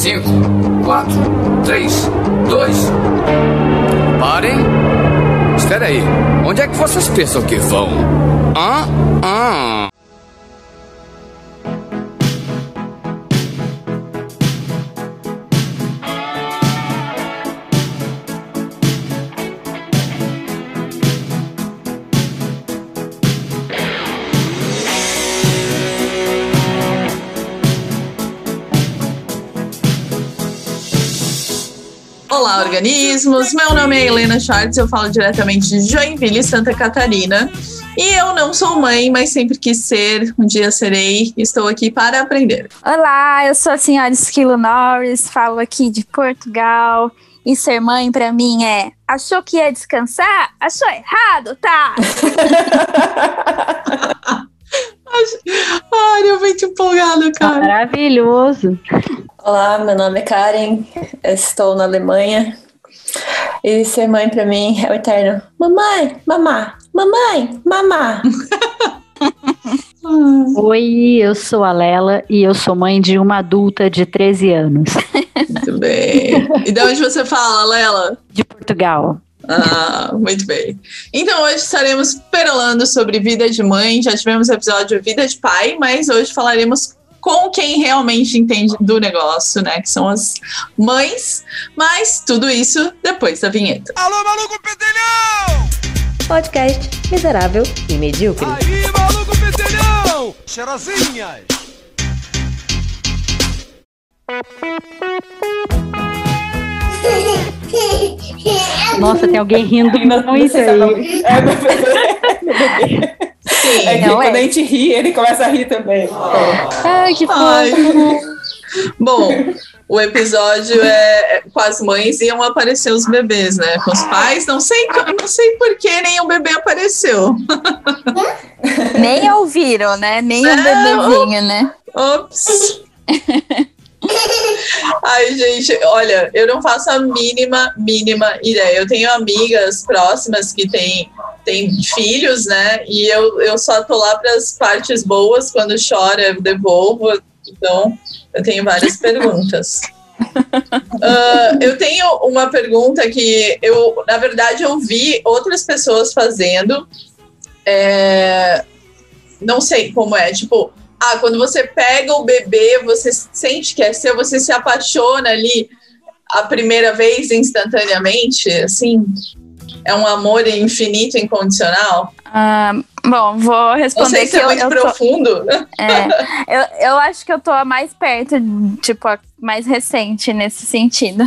5, 4, 3, 2. Parem! Espera aí, onde é que vocês pensam que vão? Ah, ah. Olá, organismos! Meu nome é Helena Schwartz, eu falo diretamente de Joinville, Santa Catarina. E eu não sou mãe, mas sempre quis ser, um dia serei. Estou aqui para aprender. Olá, eu sou a senhora Esquilo Norris, falo aqui de Portugal. E ser mãe para mim é achou que ia descansar? Achou errado, tá? Ai, eu muito empolgada, cara. Maravilhoso. Olá, meu nome é Karen, estou na Alemanha. E ser mãe para mim é o eterno mamãe, mamá, mamãe, mamá. Oi, eu sou a Lela e eu sou mãe de uma adulta de 13 anos. Muito bem. E de onde você fala, Lela? De Portugal. Ah, muito bem. Então hoje estaremos perolando sobre vida de mãe. Já tivemos episódio Vida de Pai, mas hoje falaremos com quem realmente entende do negócio, né? Que são as mães. Mas tudo isso depois da vinheta. Alô, maluco pedelhão! Podcast miserável e medíocre. Aí, maluco pedelhão! Cheirosinhas! Nossa, tem alguém rindo muito aí. É meu bebê. Sim, É que é. quando a gente ri, ele começa a rir também. Ai, que fofo. Bom, o episódio é é com as mães iam aparecer os bebês, né? Com os pais, não sei, não sei por que nenhum bebê apareceu. Nem ouviram, né? Nem o Não. bebezinho, né? Ops. Ai, gente, olha, eu não faço a mínima, mínima ideia. Eu tenho amigas próximas que têm, têm filhos, né? E eu, eu só tô lá para as partes boas, quando chora, eu devolvo. Então, eu tenho várias perguntas. Ah, eu tenho uma pergunta que eu, na verdade, eu vi outras pessoas fazendo. É, não sei como é, tipo, ah, quando você pega o bebê, você sente que é seu, você se apaixona ali a primeira vez instantaneamente, assim? É um amor infinito, incondicional? Ah, bom, vou Não responder sei que se é muito eu tô, profundo. é, eu, eu acho que eu tô a mais perto, tipo, a mais recente nesse sentido.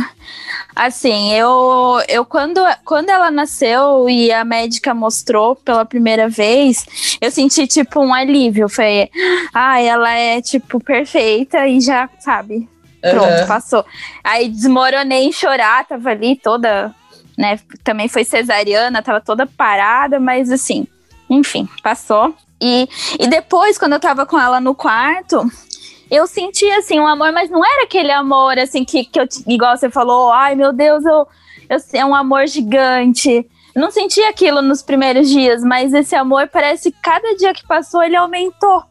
Assim, eu, eu quando, quando ela nasceu e a médica mostrou pela primeira vez, eu senti, tipo, um alívio. Foi, ah, ela é, tipo, perfeita e já, sabe, Pronto, Aham. passou. Aí desmoronei em chorar, tava ali toda, né? Também foi cesariana, tava toda parada, mas assim, enfim, passou. E, e depois, quando eu tava com ela no quarto, eu senti assim um amor, mas não era aquele amor assim que, que eu, igual você falou, ai meu Deus, eu, eu é um amor gigante. Eu não senti aquilo nos primeiros dias, mas esse amor parece que cada dia que passou ele aumentou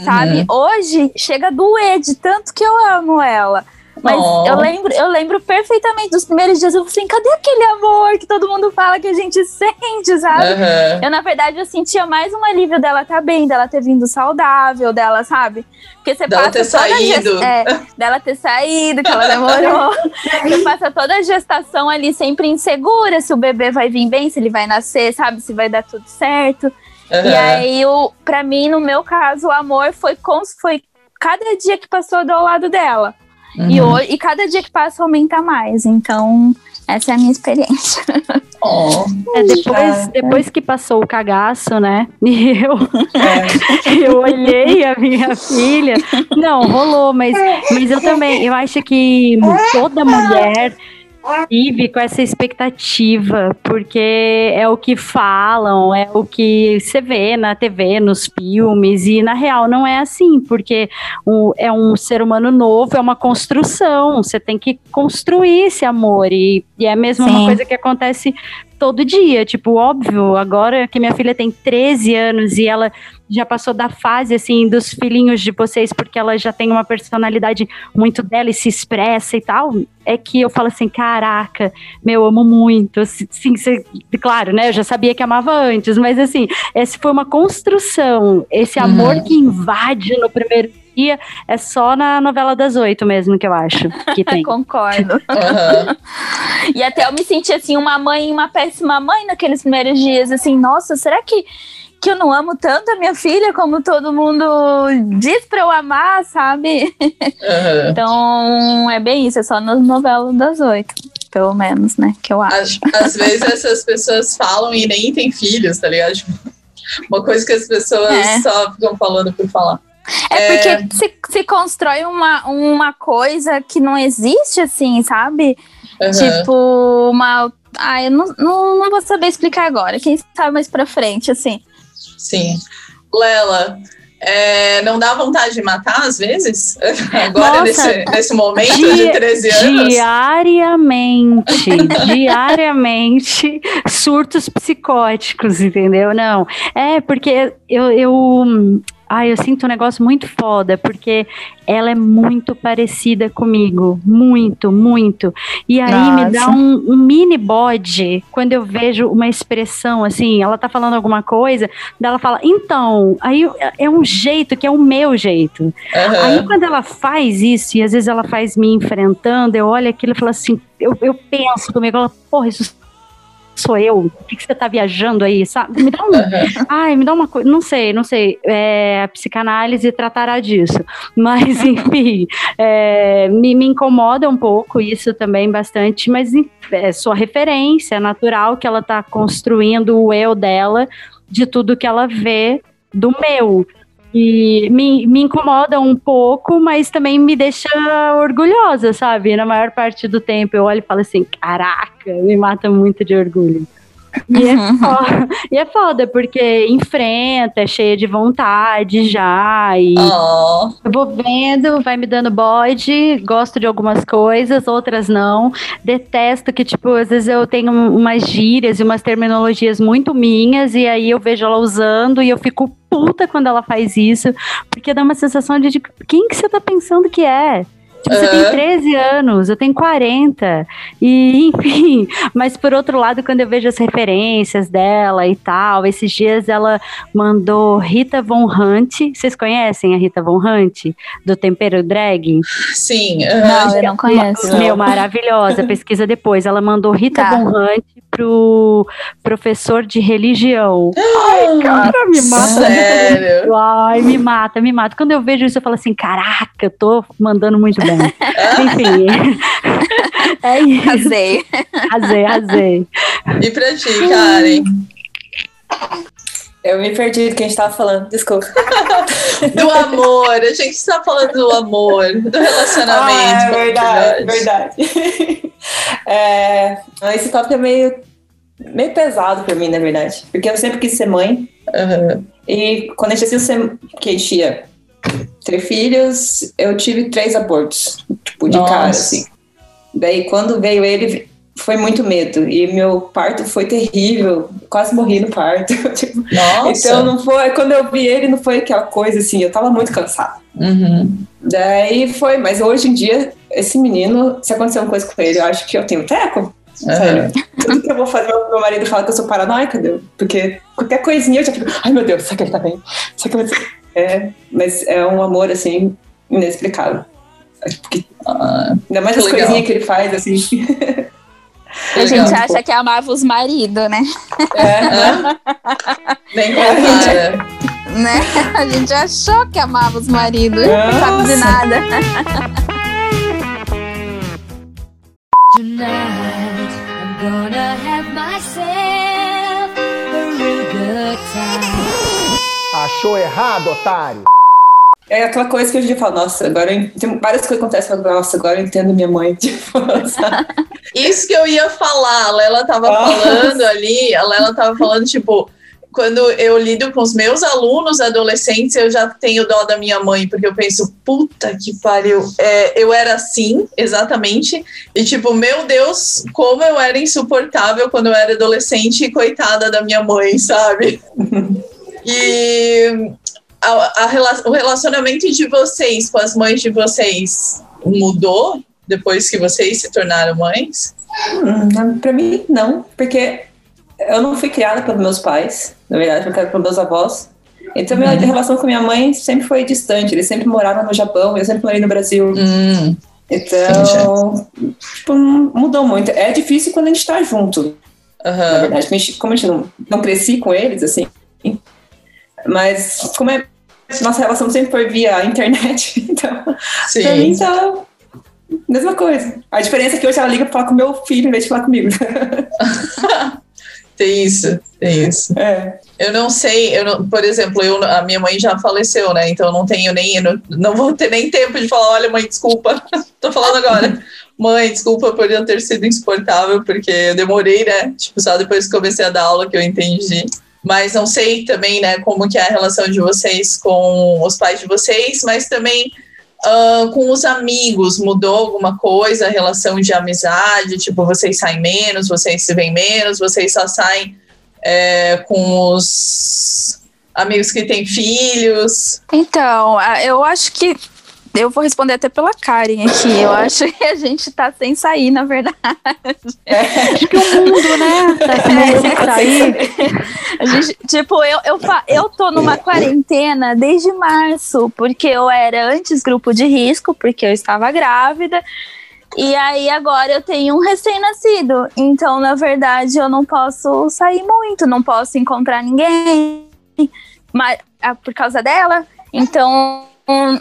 sabe? Hoje chega a doer de tanto que eu amo ela. Mas eu lembro, eu lembro perfeitamente dos primeiros dias. Eu falei assim, cadê aquele amor que todo mundo fala que a gente sente, sabe? Aham. Eu, na verdade, eu sentia mais um alívio dela tá bem, dela ter vindo saudável, dela, sabe? Porque você Dela passa ter toda a saído. gest- é, dela ter saído, que ela demorou. você passa toda a gestação ali sempre insegura se o bebê vai vir bem, se ele vai nascer, sabe? Se vai dar tudo certo. E Aham. aí, o, pra mim, no meu caso, o amor foi, com, foi cada dia que passou do lado dela. E, Uhum. hoje, e cada dia que passa aumenta mais. Então, essa é a minha experiência. Oh. É, depois, depois que passou o cagaço, né? E eu, É. eu olhei a minha filha. Não, rolou, mas, mas eu também, eu acho que toda mulher vive com essa expectativa, porque é o que falam, é o que você vê na TV, nos filmes, e na real não é assim, porque o- é um ser humano novo, é uma construção, você tem que construir esse amor, e, e é mesmo uma Sim. coisa que acontece todo dia. Tipo, óbvio, agora que minha filha tem 13 anos e ela já passou da fase, assim, dos filhinhos de vocês, porque ela já tem uma personalidade muito dela e se expressa e tal, é que eu falo assim, caraca, meu, amo muito. Sim, cê, claro, né, eu já sabia que amava antes, mas assim, essa foi uma construção, esse amor Uhum. que invade no primeiro dia é só na novela das oito mesmo, que eu acho, que tem. Concordo. Aham. E até eu me senti assim, uma mãe, uma péssima mãe naqueles primeiros dias, assim, nossa, será que, que eu não amo tanto a minha filha como todo mundo diz pra eu amar, sabe? Aham. Então é bem isso, é só nas novelas das oito, pelo menos, né? Que eu acho. Às, às vezes essas pessoas falam e nem têm filhos, tá ligado? Tipo, uma coisa que as pessoas É. só ficam falando por falar. É porque se, se constrói uma, uma coisa que não existe, assim, sabe? Aham. Tipo, uma. Ah, eu não, não, não vou saber explicar agora. Quem sabe mais pra frente, assim. Sim. Lela, é, não dá vontade de matar às vezes? Agora, Nossa. nesse, nesse momento de Dia- 13 anos? Diariamente, diariamente, surtos psicóticos, entendeu? Não, é porque eu, eu, ai, eu sinto um negócio muito foda, porque ela é muito parecida comigo, muito, muito. E aí me dá Nossa. um, um mini bode quando eu vejo uma expressão assim, ela tá falando alguma coisa, daí ela fala, então, aí é um jeito que é o meu jeito. Aham. Aí quando ela faz isso, e às vezes ela faz me enfrentando, eu olho aquilo e falo assim, eu, eu penso comigo, ela, porra, isso sou eu? O que, que você tá viajando aí, sabe? Me dá um. Ai, me dá uma coisa. Não sei, não sei. É, a psicanálise tratará disso. Mas, enfim, é, me, me incomoda um pouco isso também bastante, mas é sua referência, é natural que ela tá construindo o eu dela de tudo que ela vê do meu. E me, me incomoda um pouco, mas também me deixa orgulhosa, sabe? Na maior parte do tempo eu olho e falo assim: caraca, me mata muito de orgulho. E é, foda, e é foda, porque enfrenta, é cheia de vontade já. E Oh, eu vou vendo, vai me dando bode, gosto de algumas coisas, outras não. Detesto que, tipo, às vezes eu tenho umas gírias e umas terminologias muito minhas, e aí eu vejo ela usando e eu fico puta quando ela faz isso, porque dá uma sensação de, tipo, quem que você tá pensando que é? Tipo, você tem Aham. 13 anos, eu tenho 40. E, enfim, mas por outro lado, quando eu vejo as referências dela e tal, esses dias ela mandou Rita Von Hunt. Vocês conhecem a Rita Von Hunt? Do Tempero Drag? sim. aham. Não, eu não conheço. Não. Meu, maravilhosa. Pesquisa depois. Ela mandou Rita Tá. Von Hunt pro professor de religião. Ai, cara, me mata. Sério? Ai, me mata, me mata. Quando eu vejo isso, eu falo assim: caraca, eu tô mandando muito bem. Enfim. é isso. Casei. Arrasei, arrasei. E pra ti, Karen? Eu me perdi do que a gente tava falando, desculpa. Do amor. A gente tá falando do amor, do relacionamento. Ah, é verdade, verdade. É, esse tópico é meio, meio pesado pra mim, na verdade. Porque eu sempre quis ser mãe. Aham. E quando a gente ser, que a gente ia ter filhos, eu tive três abortos. Tipo, de Nossa. cara, assim. Daí, quando veio ele, foi muito medo. E meu parto foi terrível. Quase morri no parto. tipo, Nossa. então, não foi... Quando eu vi ele, não foi aquela coisa, assim. Eu tava muito cansada. Uhum. Daí foi, mas hoje em dia, esse menino, se acontecer uma coisa com ele, eu acho que eu tenho teco. Sério. Tudo que eu vou fazer, meu marido fala que eu sou paranoica, deu? porque qualquer coisinha eu já fico, ai meu Deus, será que ele tá bem? Será que vou... É, mas é um amor, assim, inexplicável. Acho que, Ah, ainda mais as legal. coisinhas que ele faz, assim. A gente acha que amava os maridos, né? É, Hã? Nem compara. né? A gente achou que amava os maridos. Não sabe de nada. Tonight, I'm gonna have myself a real good time. Achou errado, otário? É aquela coisa que dia eu falo, nossa, agora eu, tem várias coisas que acontecem, eu falo, nossa, agora eu entendo minha mãe. Tipo? Isso que eu ia falar, a Lela tava Nossa. falando ali, a Lela tava falando, tipo, quando eu lido com os meus alunos adolescentes, eu já tenho dó da minha mãe, porque eu penso, puta que pariu, é, eu era assim, exatamente, e tipo, meu Deus, como eu era insuportável quando eu era adolescente e coitada da minha mãe, sabe? e a, a o relacionamento de vocês com as mães de vocês mudou depois que vocês se tornaram mães? Hum, pra mim, não, porque eu não fui criada pelos meus pais, na verdade, fui criada pelos meus avós. Então, minha relação com minha mãe sempre foi distante. Eles sempre moraram no Japão, eu sempre morei no Brasil. Hum, Então, tipo, mudou muito. É difícil quando a gente tá junto, na aham. verdade. Como a gente não, não cresci com eles, assim. Mas, como é. Nossa relação sempre foi via internet, então, pra mim Sim. tá. Mesma coisa. A diferença é que hoje ela liga pra falar com meu filho em vez de falar comigo. Tem isso, tem isso. É. Eu não sei, eu não- por exemplo, eu, a minha mãe já faleceu, né? Então eu não tenho nem, não, não vou ter nem tempo de falar, olha, mãe, desculpa, tô falando agora. Mãe, desculpa por eu ter sido insuportável, porque eu demorei, né? Tipo, só depois que comecei a dar aula que eu entendi. Mas não sei também, né, como que é a relação de vocês com os pais de vocês, mas também ah, com os amigos, mudou alguma coisa, a relação de amizade? Tipo, vocês saem menos, vocês se veem menos, vocês só saem é, com os amigos que têm filhos? Então, eu acho que. Eu vou responder até pela Karen aqui. Eu acho que a gente tá sem sair, na verdade. Acho que o mundo, né? Tá sem sair. A gente, tipo, eu, eu, eu tô numa quarentena desde março, porque eu era antes grupo de risco, porque eu estava grávida. E aí agora eu tenho um recém-nascido. Então, na verdade, eu não posso sair muito, não posso encontrar ninguém mas, ah, por causa dela. Então,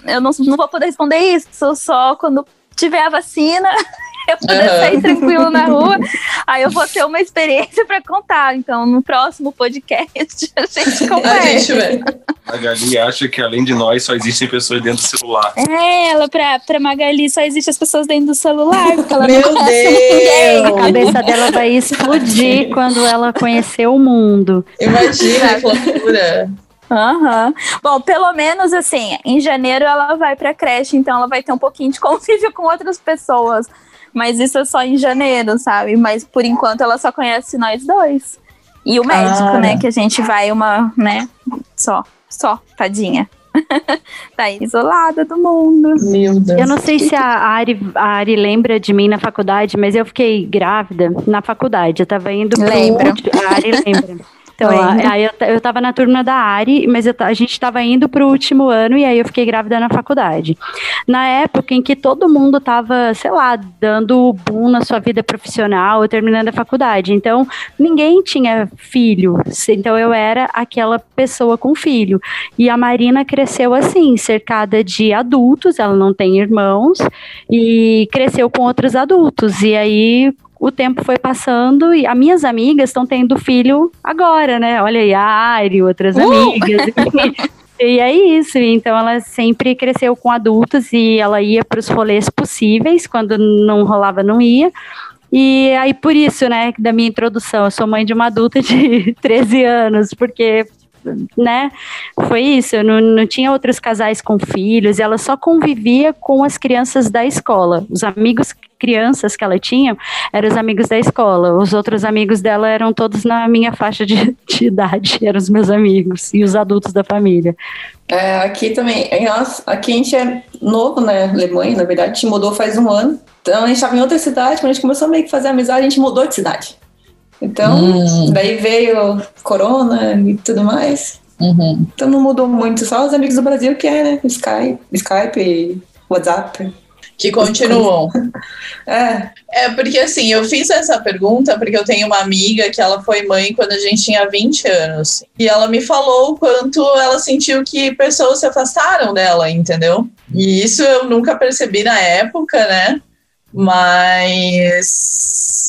eu não, não vou poder responder isso só quando tiver a vacina. Eu poder Aham. sair tranquilo na rua, aí eu vou ter uma experiência para contar. Então, no próximo podcast, a gente A conversa. gente vê. A Gali acha que além de nós só existem pessoas dentro do celular. É, ela, pra, pra Magali, só existe as pessoas dentro do celular, porque ela Meu não conhece ninguém. A Deus! cabeça dela vai explodir quando ela conhecer o mundo. Imagina que loucura. Aham. Bom, pelo menos assim, em janeiro ela vai pra creche, então ela vai ter um pouquinho de convívio com outras pessoas. Mas isso é só em janeiro, sabe? Mas por enquanto ela só conhece nós dois. E o médico, Cara. né? Que a gente vai uma, né? Só, só, tadinha. tá isolada do mundo. Meu Deus. Eu não sei se a Ari, a Ari lembra de mim na faculdade, mas eu fiquei grávida na faculdade. Eu tava indo pro Lembra. A Ari lembra. Então, aí eu, eu tava na turma da Ari, mas eu a gente tava indo pro último ano e aí eu fiquei grávida na faculdade. Na época em que todo mundo tava, sei lá, dando boom na sua vida profissional, terminando a faculdade. Então, ninguém tinha filho. Então, eu era aquela pessoa com filho. E a Marina cresceu assim, cercada de adultos, ela não tem irmãos, e cresceu com outros adultos. E aí o tempo foi passando e as minhas amigas estão tendo filho agora, né? Olha aí, a Ari, outras Uh! amigas. E é isso, então ela sempre cresceu com adultos e ela ia para os rolês possíveis, quando não rolava, não ia. E aí, por isso, né, da minha introdução, eu sou mãe de uma adulta de 13 anos, porque, né, foi isso, não, não tinha outros casais com filhos, ela só convivia com as crianças da escola. Os amigos crianças que ela tinha eram os amigos da escola, os outros amigos dela eram todos na minha faixa de, de idade, eram os meus amigos, e os adultos da família. É, aqui também, nós- aqui a gente é novo, né? Alemanha, na verdade, a gente mudou faz um ano. Então a gente estava em outra cidade, quando a gente começou a meio que fazer amizade, a gente mudou de cidade. Então, Hum. daí veio corona e tudo mais. Uhum. Então não mudou muito, só os amigos do Brasil que é, né? Skype, Skype, WhatsApp. Que continuam. É, É, porque assim, eu fiz essa pergunta porque eu tenho uma amiga que ela foi mãe quando a gente tinha 20 anos. E ela me falou o quanto ela sentiu que pessoas se afastaram dela, entendeu? E isso eu nunca percebi na época, né? Mas.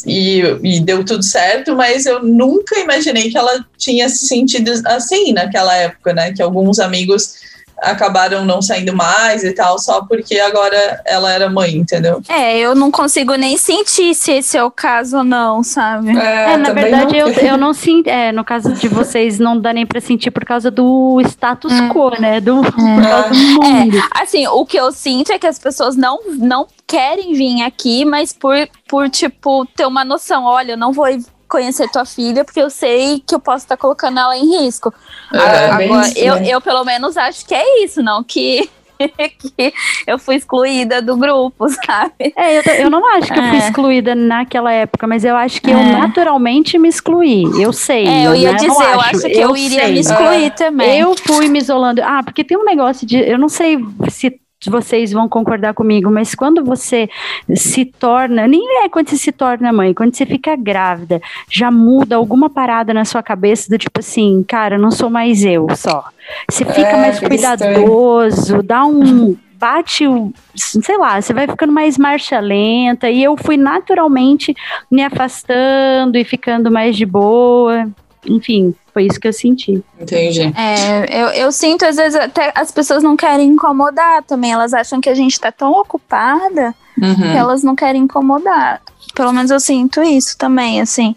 E, e deu tudo certo, mas eu nunca imaginei que ela tinha se sentido assim naquela época, né? Que alguns amigos acabaram não saindo mais e tal, só porque agora ela era mãe, entendeu? É, eu não consigo nem sentir se esse é o caso ou não, sabe? É, na também verdade, não. eu, eu não sinto. É, no caso de vocês, não dá nem pra sentir por causa do status quo, né? Do, por causa do mundo. É, assim, o que eu sinto é que as pessoas não, não querem vir aqui, mas por, por, tipo, ter uma noção. Olha, eu não vou conhecer tua filha porque eu sei que eu posso estar colocando ela em risco. É, Ah, bem Agora, isso, eu, né? eu, pelo menos, acho que é isso, não que, que eu fui excluída do grupo, sabe? É, eu, eu não acho que eu fui É. excluída naquela época, mas eu acho que eu É. naturalmente me excluí. Eu sei. É, eu ia né? dizer, eu acho que eu, iria sei. me excluir também. Eu fui me isolando. Ah, porque tem um negócio de. Eu não sei se vocês vão concordar comigo, mas quando você se torna, nem é quando você se torna mãe, quando você fica grávida, já muda alguma parada na sua cabeça do tipo assim, cara, não sou mais eu só. Você fica É, mais cuidadoso, dá um bate o, sei lá, você vai ficando mais marcha lenta e eu fui naturalmente me afastando e ficando mais de boa. Enfim, foi isso que eu senti. Entendi. É, eu, eu sinto, às vezes, até as pessoas não querem incomodar também. Elas acham que a gente tá tão ocupada que Uhum. elas não querem incomodar. Pelo menos eu sinto isso também, assim.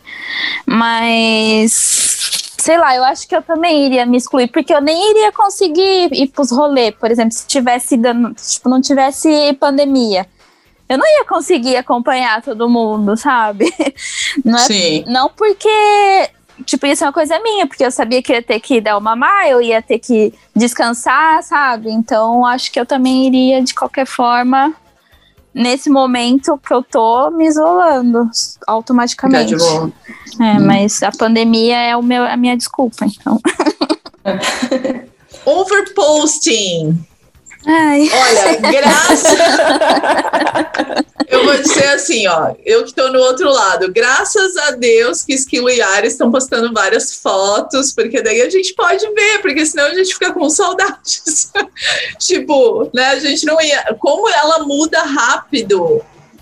Mas. Sei lá, eu acho que eu também iria me excluir, porque eu nem iria conseguir ir pros rolês, por exemplo, se tivesse dando, tipo, não tivesse pandemia. Eu não ia conseguir acompanhar todo mundo, sabe? Não é Sim. não porque, tipo, isso é uma coisa minha, porque eu sabia que ia ter que dar uma mamar, eu ia ter que descansar, sabe? Então, acho que eu também iria, de qualquer forma, nesse momento que eu tô me isolando automaticamente. de boa. É, mas a pandemia é o meu, a minha desculpa, então. Overposting. Ai. Olha, graças. eu vou dizer assim, ó. Eu que tô no outro lado. Graças a Deus que Esquilo e Yara estão postando várias fotos, porque daí a gente pode ver, porque senão a gente fica com saudades. tipo, né? A gente não ia. Como ela muda rápido.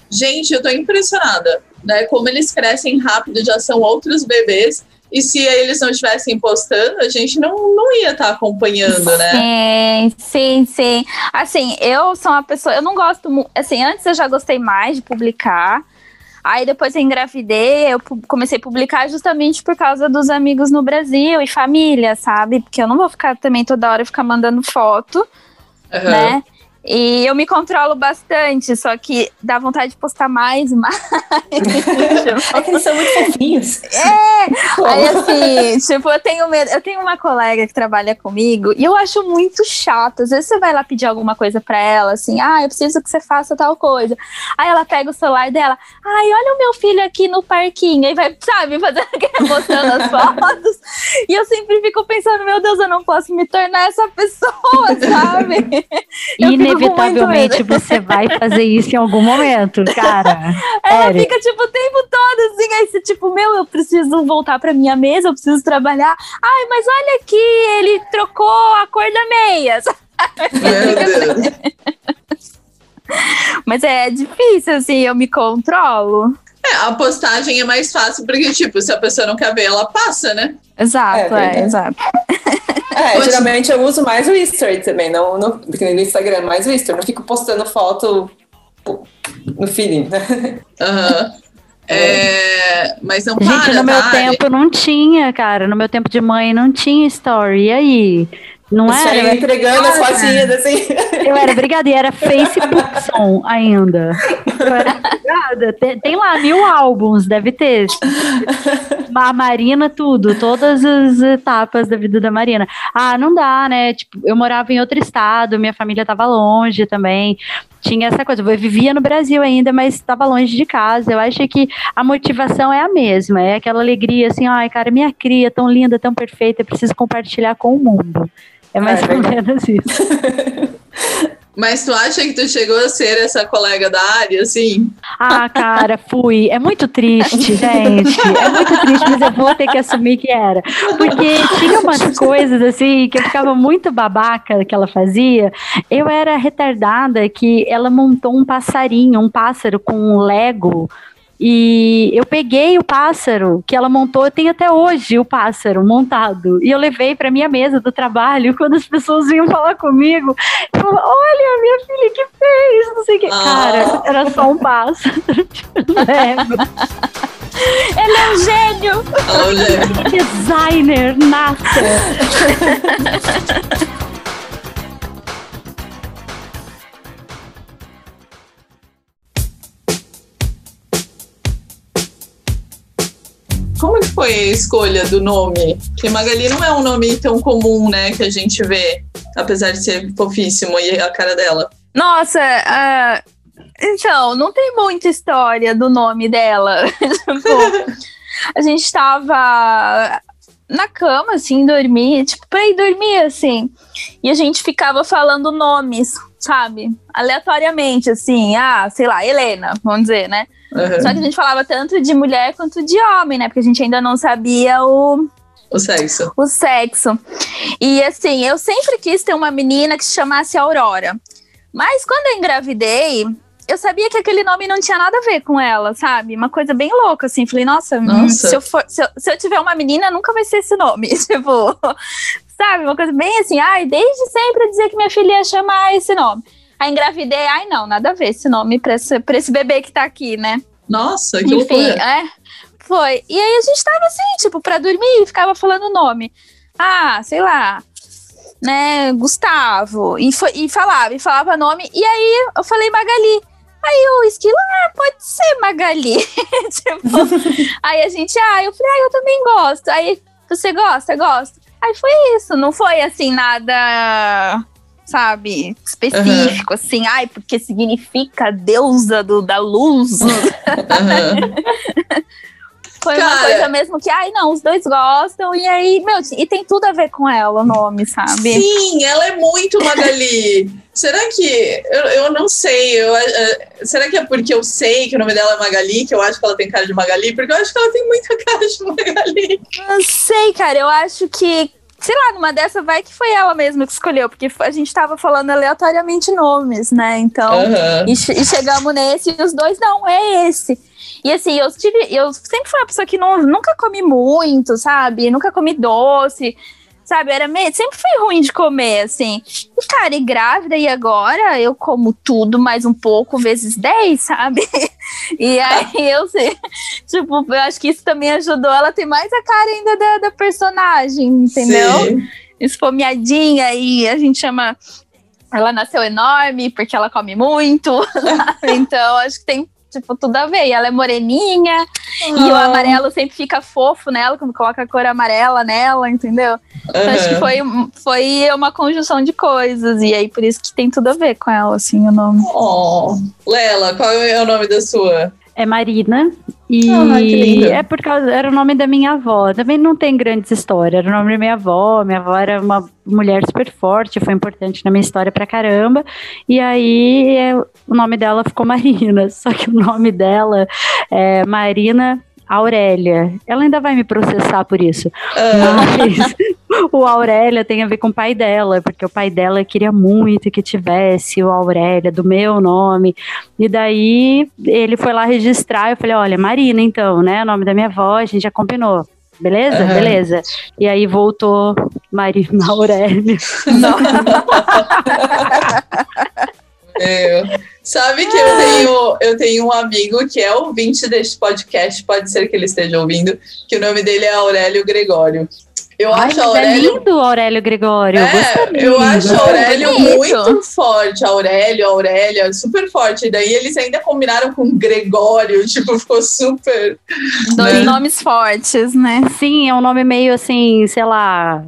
Gente, eu tô impressionada, né? Como eles crescem rápido, já são outros bebês. E se eles não estivessem postando, a gente não, não ia estar acompanhando, né? Sim, sim, sim. Assim, eu sou uma pessoa, eu não gosto muito. Assim, antes eu já gostei mais de publicar. Aí depois eu engravidei, eu comecei a publicar justamente por causa dos amigos no Brasil e família, sabe? Porque eu não vou ficar também toda hora ficar mandando foto, Aham. né? E eu me controlo bastante, só que dá vontade de postar mais e mais. É que eles são muito fofinhos. Aí assim, tipo, eu tenho medo. Eu tenho uma colega que trabalha comigo e eu acho muito chato. Às vezes você vai lá pedir alguma coisa pra ela, assim, ah, eu preciso que você faça tal coisa. Aí ela pega o celular dela, ai, olha o meu filho aqui no parquinho. Aí vai, sabe, fazendo mostrando as fotos. E eu sempre fico pensando, meu Deus, eu não posso me tornar essa pessoa, sabe? Eu fico com muito Inevitavelmente você vai fazer isso em algum momento, cara. Ela Sério. fica, tipo, o tempo todo assim, aí você, tipo, meu, eu preciso voltar pra minha mesa, eu preciso trabalhar. Ai, mas olha aqui, ele trocou a cor da meia. Meu Deus. Mas é difícil, assim, eu me controlo. É, a postagem é mais fácil, porque, tipo, se a pessoa não quer ver, ela passa, né? Exato, É é, verdade. exato. É, Hoje- geralmente eu uso mais o History também, não no, no Instagram, mais o History. Não fico postando foto no feeling, né? Aham. É, mas não Gente, para, no meu tá? tempo não tinha, cara. No meu tempo de mãe não tinha story. E aí? Não Você era? ia entregando as fotinhas assim. Eu era brigada e era Facebook som ainda. Eu era brigada. Tem, tem lá mil álbuns, deve ter. A Marina, tudo, todas as etapas da vida da Marina. Ah, não dá, né? Tipo, eu morava em outro estado, minha família tava longe também. Tinha essa coisa, eu vivia no Brasil ainda, mas estava longe de casa. Eu acho que a motivação é a mesma, é aquela alegria assim, ai, cara, minha cria tão linda, tão perfeita, eu preciso compartilhar com o mundo. É mais É ou menos isso. Mas tu acha que tu chegou a ser essa colega da área, assim? Ah, cara, fui. É muito triste, gente. É muito triste, mas eu vou ter que assumir que era. Porque tinha umas coisas assim que eu ficava muito babaca que ela fazia. Eu era retardada que ela montou um passarinho, um pássaro com um Lego E eu peguei o pássaro que ela montou, eu tenho até hoje o pássaro montado. E eu levei para minha mesa do trabalho. Quando as pessoas vinham falar comigo, eu falava, olha, minha filha que fez, não sei o que. Ah. Cara, era só um pássaro. Lembro. Ele é um gênio! Olha, Designer, nata. Como que foi a escolha do nome? Porque Magali não é um nome tão comum, né, que a gente vê, apesar de ser fofíssimo e a cara dela. Nossa, ah, então, não tem muita história do nome dela. Tipo, a gente tava na cama, assim, dormir, tipo, pra ir dormir, assim. E a gente ficava falando nomes, sabe? Aleatoriamente, assim, ah, sei lá, Helena, vamos dizer, né? Uhum. Só que a gente falava tanto de mulher quanto de homem, né? Porque a gente ainda não sabia o, O sexo. o sexo. E assim, eu sempre quis ter uma menina que se chamasse Aurora. Mas quando eu engravidei, eu sabia que aquele nome não tinha nada a ver com ela, sabe? Uma coisa bem louca, assim. Falei, nossa, Nossa. Se, eu for, se, eu, se eu tiver uma menina, nunca vai ser esse nome. Tipo, sabe? Uma coisa bem assim, ai, desde sempre eu dizia que minha filha ia chamar esse nome. Aí engravidei, ai, não, nada a ver esse nome pra esse, pra esse bebê que tá aqui, né? Nossa, que Enfim, loucura. é. Foi. E aí a gente tava assim, tipo, pra dormir e ficava falando o nome. Ah, sei lá. Né, Gustavo. E, foi, e falava, e falava nome. E aí eu falei Magali. Aí o esquilo, ah, pode ser Magali. tipo, aí a gente, ah, eu falei, ah, eu também gosto. Aí, você gosta? Gosto. Aí foi isso, não foi assim nada, sabe, específico, assim, ai, porque significa deusa do, da luz. Aham. Foi uma Cara. coisa mesmo que, ai, não, os dois gostam, e aí, meu, e tem tudo a ver com ela o nome, sabe? Sim, ela é muito Magali. será que. Eu, eu não sei. Eu, eh, será que é porque eu sei que o nome dela é Magali, que eu acho que ela tem cara de Magali? Porque eu acho que ela tem muita cara de Magali. Não sei, cara, eu acho que. Sei lá, numa dessa vai que foi ela mesma que escolheu, porque a gente tava falando aleatoriamente nomes, né? Então. Aham. E, e chegamos nesse e os dois, não, é esse. E assim, eu tive. Eu sempre fui uma pessoa que não, nunca comi muito, sabe? Nunca comi doce. Sabe, era meio, sempre foi ruim de comer, assim. E, cara, e grávida, e agora eu como tudo mais um pouco, vezes 10, sabe? E aí eu sei, tipo, eu acho que isso também ajudou ela a ter mais a cara ainda da, da personagem, entendeu? Sim. esfomeadinha e a gente chama. Ela nasceu enorme porque ela come muito. então, acho que tem, tipo, tudo a ver. E ela é moreninha e o Ah. amarelo sempre fica fofo nela, quando coloca a cor amarela nela, entendeu? Então, acho que foi, foi uma conjunção de coisas. E aí, por isso que tem tudo a ver com ela, assim, o nome. Oh. Lela, qual é o nome da sua? É Marina. E Ah, é por causa. Era o nome da minha avó. Também não tem grandes histórias. Era o nome da minha avó. Minha avó era uma mulher super forte, foi importante na minha história pra caramba. E aí é, o nome dela ficou Marina. Só que o nome dela é Marina Aurélia. Ela ainda vai me processar por isso. Ah, Mas o Aurélia tem a ver com o pai dela, porque o pai dela queria muito que tivesse o Aurélia do meu nome. E daí ele foi lá registrar. Eu falei: olha, Marina, então, né? O nome da minha avó, a gente já combinou. Beleza? Aham. Beleza. E aí voltou Marina Aurélia. meu. Sabe que eu tenho, eu tenho um amigo que é ouvinte deste podcast, pode ser que ele esteja ouvindo, que o nome dele é Aurélio Gregório. Eu Ai, acho é Aurélio lindo o Aurélio Gregório. eu É, eu acho Aurélio muito forte. Aurélio, Aurélia, super forte. E daí eles ainda combinaram com Gregório, tipo, ficou super. Dois Né? nomes fortes, né? Sim, é um nome meio assim, sei lá.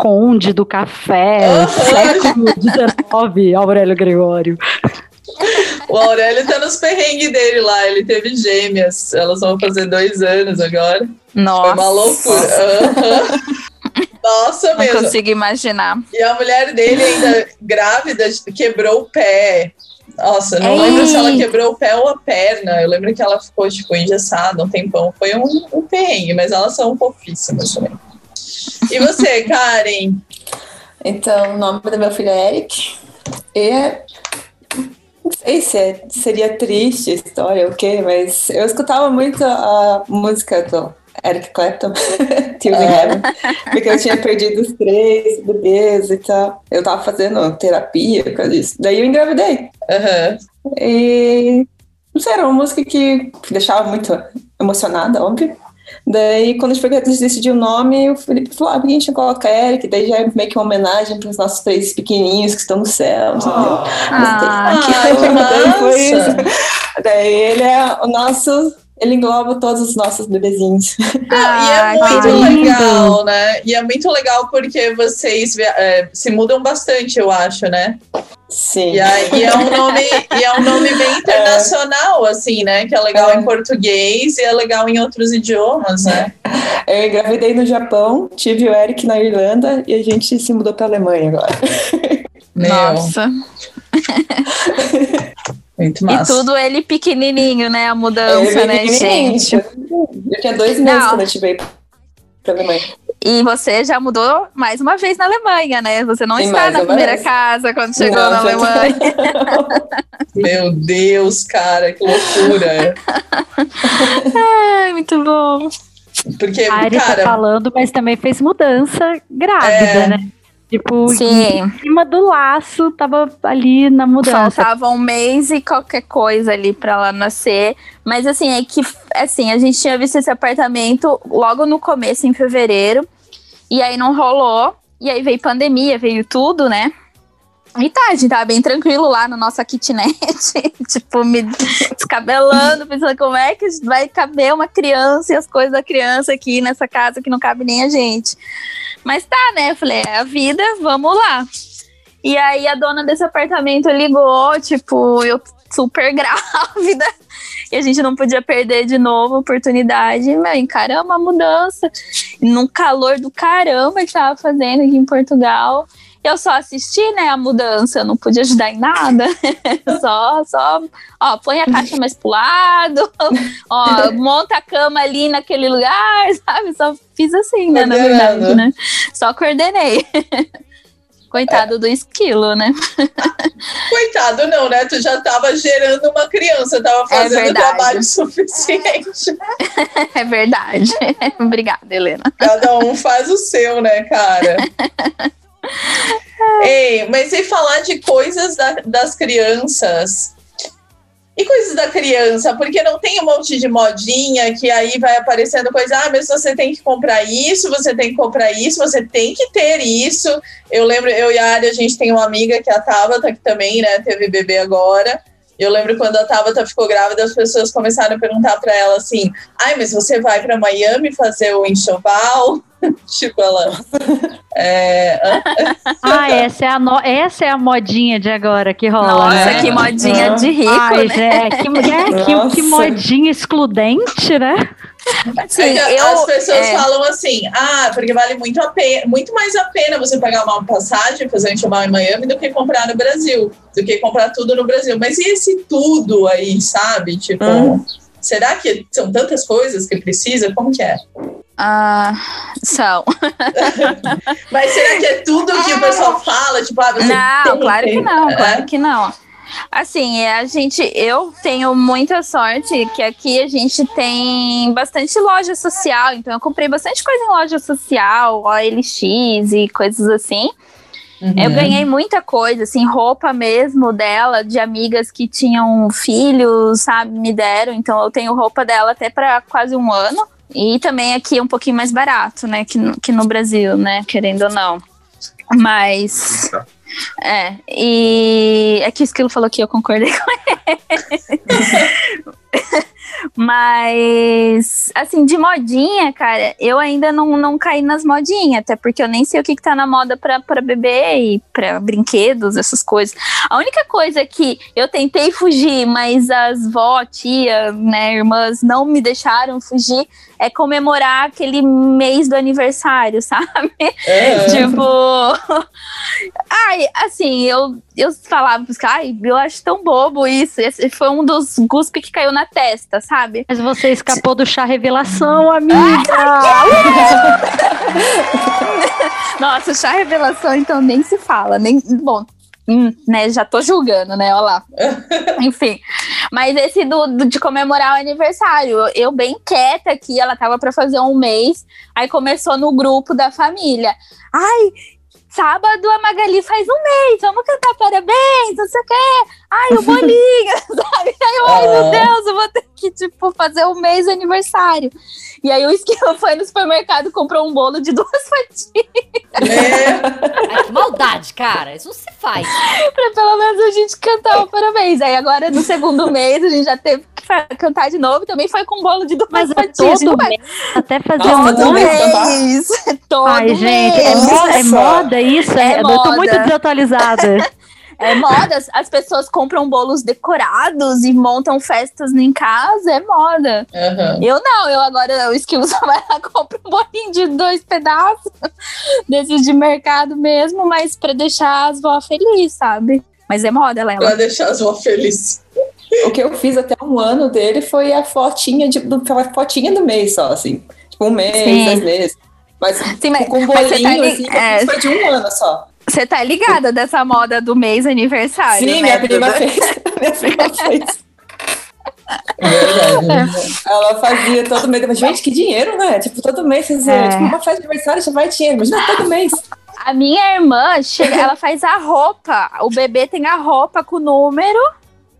Conde do Café, século XIX, Aurélio Gregório. O Aurélio tá nos perrengues dele lá, ele teve gêmeas. Elas vão fazer dois anos agora. Nossa. Foi uma loucura. Aham. Nossa, Não mesmo. consigo imaginar. E a mulher dele, ainda grávida, quebrou o pé. Nossa, não Ei. lembro se ela quebrou o pé ou a perna. Eu lembro que ela ficou, tipo, engessada um tempão. Foi um, um perrengue, mas elas são fofíssimas também. E você, Karen? Então, o nome do meu filho é Eric. E é- sei se é- seria triste a história ou o quê, mas eu escutava muito a música do Eric Clapton, Till We Heaven, porque eu tinha perdido os três bebês e tal. Eu tava fazendo terapia por causa disso. Daí eu engravidei. Aham. E não sei, era uma música que deixava muito emocionada, óbvio. Daí, quando a gente foi decidir o nome, o Felipe falou: ah, por que a gente não coloca Eric? Daí já é meio que uma homenagem para os nossos três pequenininhos que estão no céu. entendeu? Ah, Mas que daí, daí foi massa. isso. Daí ele é o nosso. Ele engloba todos os nossos bebezinhos. Ah, e é Ah, muito lindo. legal, né? E é muito legal porque vocês é, se mudam bastante, eu acho, né? Sim. E, aí, e é um nome, e é um nome bem internacional, assim, né? Que é legal É. em português e é legal em outros idiomas, né? Eu engravidei no Japão, tive o Eric na Irlanda e a gente se mudou para Alemanha agora. Meu, Nossa. muito E massa. tudo ele pequenininho, né? A mudança, Ele né, gente? Eu tinha dois meses Não. quando a gente veio pra Alemanha. E você já mudou mais uma vez na Alemanha, né? Você não Sim, está na primeira vez. casa quando chegou Não, na Alemanha. Meu Deus, cara, que loucura. Ai, muito bom. Porque, A Ari tá cara, falando, mas também fez mudança grávida, É. né? Tipo, Sim. em cima do laço, tava ali na mudança. Faltava um mês e qualquer coisa ali pra ela nascer. Mas assim, é que assim, a gente tinha visto esse apartamento logo no começo, em fevereiro. E aí não rolou. E aí veio pandemia, veio tudo, né? E tá, a gente tava bem tranquilo lá na nossa kitnet, tipo, me descabelando, pensando como é que vai caber uma criança e as coisas da criança aqui nessa casa que não cabe nem a gente. Mas tá, né? Eu falei, é a vida, vamos lá. E aí a dona desse apartamento ligou, tipo, eu super grávida. E a gente não podia perder de novo a oportunidade. Meu, encaramos a mudança. Num calor do caramba que tava fazendo aqui em Portugal. Eu só assisti, né, a mudança, eu não pude ajudar em nada. só, só, ó, põe a caixa mais pro lado, ó, monta a cama ali naquele lugar, sabe? Só fiz assim, né, na verdade, né? Só coordenei. Coitado do esquilo, né? coitado, não, né? Tu já tava gerando uma criança, tava fazendo É trabalho suficiente. É verdade. Obrigada, Helena. Cada um faz o seu, né, cara? Ei, mas e falar de coisas da- das crianças? E coisas da criança? Porque não tem um monte de modinha que aí vai aparecendo coisa, ah, mas você tem que comprar isso, você tem que comprar isso, você tem que ter isso. Eu lembro, eu e a Ari, a gente tem uma amiga que é a Tabata, que também, né, teve bebê agora. Eu lembro quando a Tabata ficou grávida, as pessoas começaram a perguntar pra ela assim: ai, mas você vai pra Miami fazer o enxoval? tipo, ela. É? Ah, essa é, a no- essa é a modinha de agora que rola, Nossa, né? que modinha de rico, Ai, né? Zé, que, é, que, que modinha excludente, né? Sim, É que eu, as pessoas é, falam assim, ah, porque vale muito, a pena, muito mais a pena você pagar uma passagem, fazer um enxoval em Miami, do que comprar no Brasil, do que comprar tudo no Brasil. Mas e esse tudo aí, sabe? Tipo, Hum. será que são tantas coisas que precisa? Como que é? ah, são. Mas será que é tudo que o pessoal fala? Tipo, ah, você Não, claro que tem- não, É? claro que não. Assim, é, a gente, eu tenho muita sorte que aqui a gente tem bastante loja social, então eu comprei bastante coisa em loja social, OLX e coisas assim. Uhum. Eu ganhei muita coisa, assim, roupa mesmo dela, de amigas que tinham filhos, sabe, me deram. Então eu tenho roupa dela até para quase um ano. E também aqui é um pouquinho mais barato, né, que no, que no Brasil, né, querendo ou não. Mas. Tá. É, e é que o Esquilo falou que eu concordei com ele. Mas, assim, de modinha, cara, eu ainda não, não caí nas modinhas, até porque eu nem sei o que, que tá na moda pra, pra bebê e pra brinquedos, essas coisas. A única coisa que eu tentei fugir, mas as vó, tia, né, irmãs não me deixaram fugir, é comemorar aquele mês do aniversário, sabe? É. tipo. Ai, assim, eu, eu falava pros caras, ai, eu acho tão bobo isso. Esse foi um dos guspe que caiu na testa, sabe? Mas você escapou do chá revelação, amiga! Nossa, chá revelação, então nem se fala. Nem, bom, Hum, né, já tô julgando, né? Olha lá. Enfim. Mas esse do, do- de comemorar o aniversário, eu bem quieta aqui, ela tava pra fazer um mês, aí começou no grupo da família. Ai, sábado a Magali faz um mês, vamos cantar parabéns, não sei o quê. Ai, o bolinho, sabe? Aí eu, ai, meu Ah. Deus, eu vou ter que, tipo, fazer um mês de aniversário. E aí o Esquilo foi no supermercado e comprou um bolo de duas fatias. Ai, que maldade, cara. Isso não se faz. pra pelo menos a gente cantar o parabéns. Aí agora no segundo mês a gente já teve que cantar de novo e também foi com bolo de duas Mas é fatias. Todo mês, até fazer Nossa, um todo mês mês. Todo Ai, gente, é, mês. mo- é moda isso? É É, eu tô muito desatualizada. É moda, as- as pessoas compram bolos decorados e montam festas em casa, é moda. Aham. Eu não, eu agora, o Esquilo só vai lá compra um bolinho de dois pedaços, desses de mercado mesmo, mas pra deixar as vó felizes, sabe? Mas é moda, Lela. Pra deixar as vó felizes. O que eu fiz até um ano dele foi a fotinha, de, do, aquela fotinha do mês só, assim. Tipo, um mês, Sim. dois meses. Mas Sim, mas, com um mas você bolinho, tá li- assim, eu é, foi de um ano só. Você tá ligada dessa moda do mês aniversário? Sim, né, minha prima Duda? fez. Minha prima fez. Verdade. Ela fazia todo mês. Mas, Gente, que dinheiro, né? Tipo, todo mês fazer. É. Tipo, uma festa de aniversário já vai dinheiro. Imagina todo mês. A minha irmã, chega, ela faz a roupa. O bebê tem a roupa com o número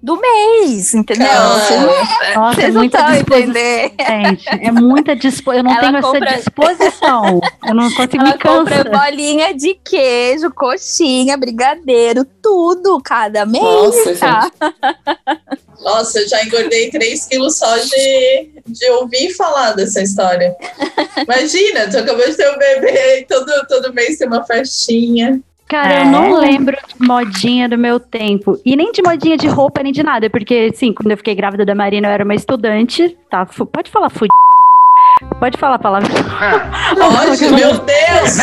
do mês, entendeu? Não- Nossa, é Vocês não muita estão disposição. Gente, é muita disposição. Eu não Ela tenho compra- essa disposição. Eu não consigo Ela me compra cansar. bolinha de queijo, coxinha, brigadeiro, tudo cada mês. Nossa, tá? Nossa, eu já engordei 3 quilos só de, de ouvir falar dessa história. Imagina, tu acabou de ter um bebê e todo, todo mês tem uma festinha. Cara, É. eu não lembro de modinha do meu tempo. E nem de modinha de roupa, nem de nada. Porque, assim, quando eu fiquei grávida da Marina, eu era uma estudante. Tá, fu- pode falar fud... Pode falar a palavra. Pode, meu Deus!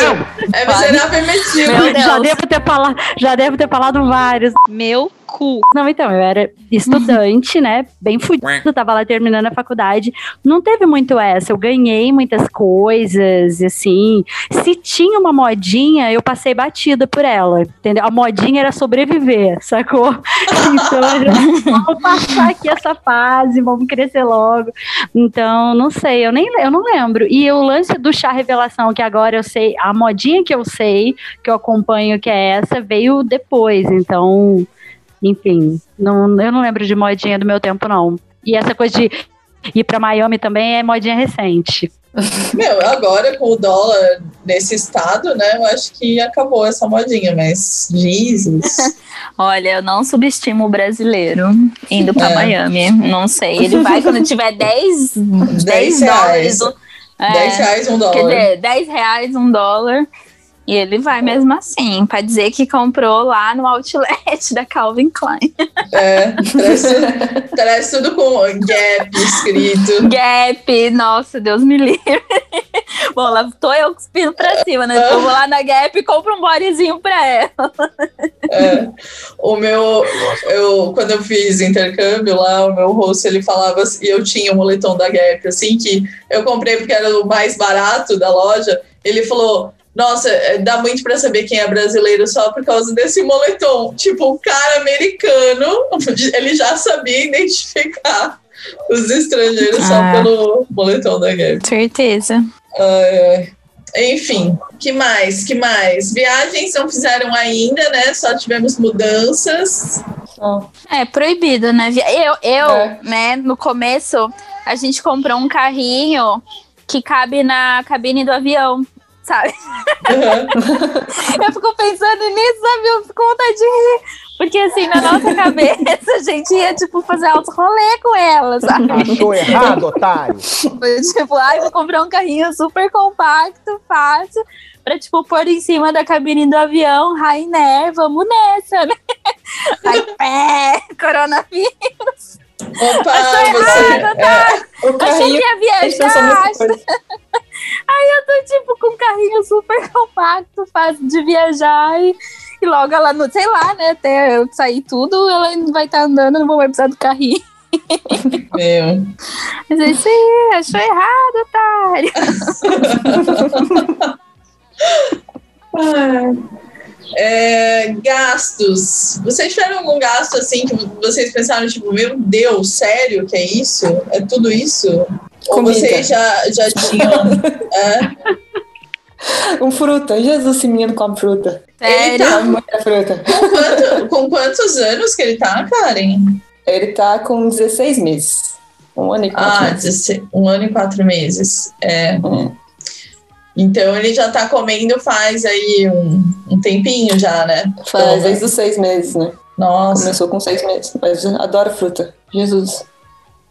É miserável e metido. Meu Deus. Já devo ter falado, já devo ter falado vários. Meu cu. Não, então, eu era estudante, né? Bem fudido, tava lá terminando a faculdade. Não teve muito essa. Eu ganhei muitas coisas, assim. Se tinha uma modinha, eu passei batida por ela, entendeu? A modinha era sobreviver, sacou? Então, já- vamos passar aqui essa fase, vamos crescer logo. Então, não sei, eu nem eu não lembro. E o lance do chá revelação, que agora eu sei, a modinha que eu sei, que eu acompanho, que é essa, veio depois. Então, enfim, não, eu não lembro de modinha do meu tempo, não. E essa coisa de ir pra Miami também é modinha recente. Meu, agora com o dólar nesse estado, né? Eu acho que acabou essa modinha, mas Jesus. Olha, eu não subestimo o brasileiro indo pra É. Miami. Não sei. Ele vai quando tiver 10, 10, 10 dólares. reais. um- é, 10 reais, um Quer dólar. dizer, 10 reais, um dólar. E ele vai mesmo assim, pra dizer que comprou lá no outlet da Calvin Klein. É, tudo- traz tudo com Gap escrito. Gap, nossa, Deus me livre. Bom, lá tô eu cuspindo pra cima, né? Eu vou lá na Gap e compro um bodyzinho pra ela. É. O meu, eu, quando eu fiz intercâmbio lá, o meu host ele falava assim, e eu tinha um moletom da Gap, assim, que eu comprei porque era o mais barato da loja. Ele falou: Nossa, é, dá muito pra saber quem é brasileiro só por causa desse moletom. Tipo, o cara americano, ele já sabia identificar os estrangeiros só Ah. pelo moletom da Gap. Certeza. Ai, ai. Enfim, que mais? Que mais? Viagens não fizeram ainda, né? Só tivemos mudanças. É proibido, né? Eu, eu É. né, no começo, a gente comprou um carrinho que cabe na cabine do avião, sabe? eu fico pensando nisso, sabe? Eu fico com vontade de rir. Porque assim, na nossa cabeça, a gente ia, tipo, fazer alto rolê com ela, sabe? Achou errado, otário. Foi tipo, ai, vou comprar um carrinho super compacto, fácil, pra, tipo, pôr em cima da cabine do avião, Rainer, vamos nessa, né? Aí, pé, coronavírus. Opa, Achou você. errado, tá? O Achei carrinho. que ia viajar. Aí eu tô, tipo, com um carrinho super compacto, fácil de viajar e, e logo ela, não, sei lá, né, até eu sair tudo, ela vai estar andando, não vou mais precisar do carrinho. Meu. Mas aí, sim, achou errado, otário. É, gastos. Vocês tiveram algum gasto assim que vocês pensaram, tipo, meu Deus, sério que é isso? É tudo isso? Ou Comida. vocês já, já tinham. é? Um fruta. Jesus, esse menino come fruta. Ele tá, muita fruta. com, quanto- com quantos anos que ele tá, Karen? Ele tá com 16 meses. Um ano e quatro Ah, meses. 16 um ano e quatro meses. É. Hum. Então ele já tá comendo faz aí um, um tempinho já, né? Faz desde os seis meses, né? Nossa. Começou com seis meses. Mas adoro fruta. Jesus.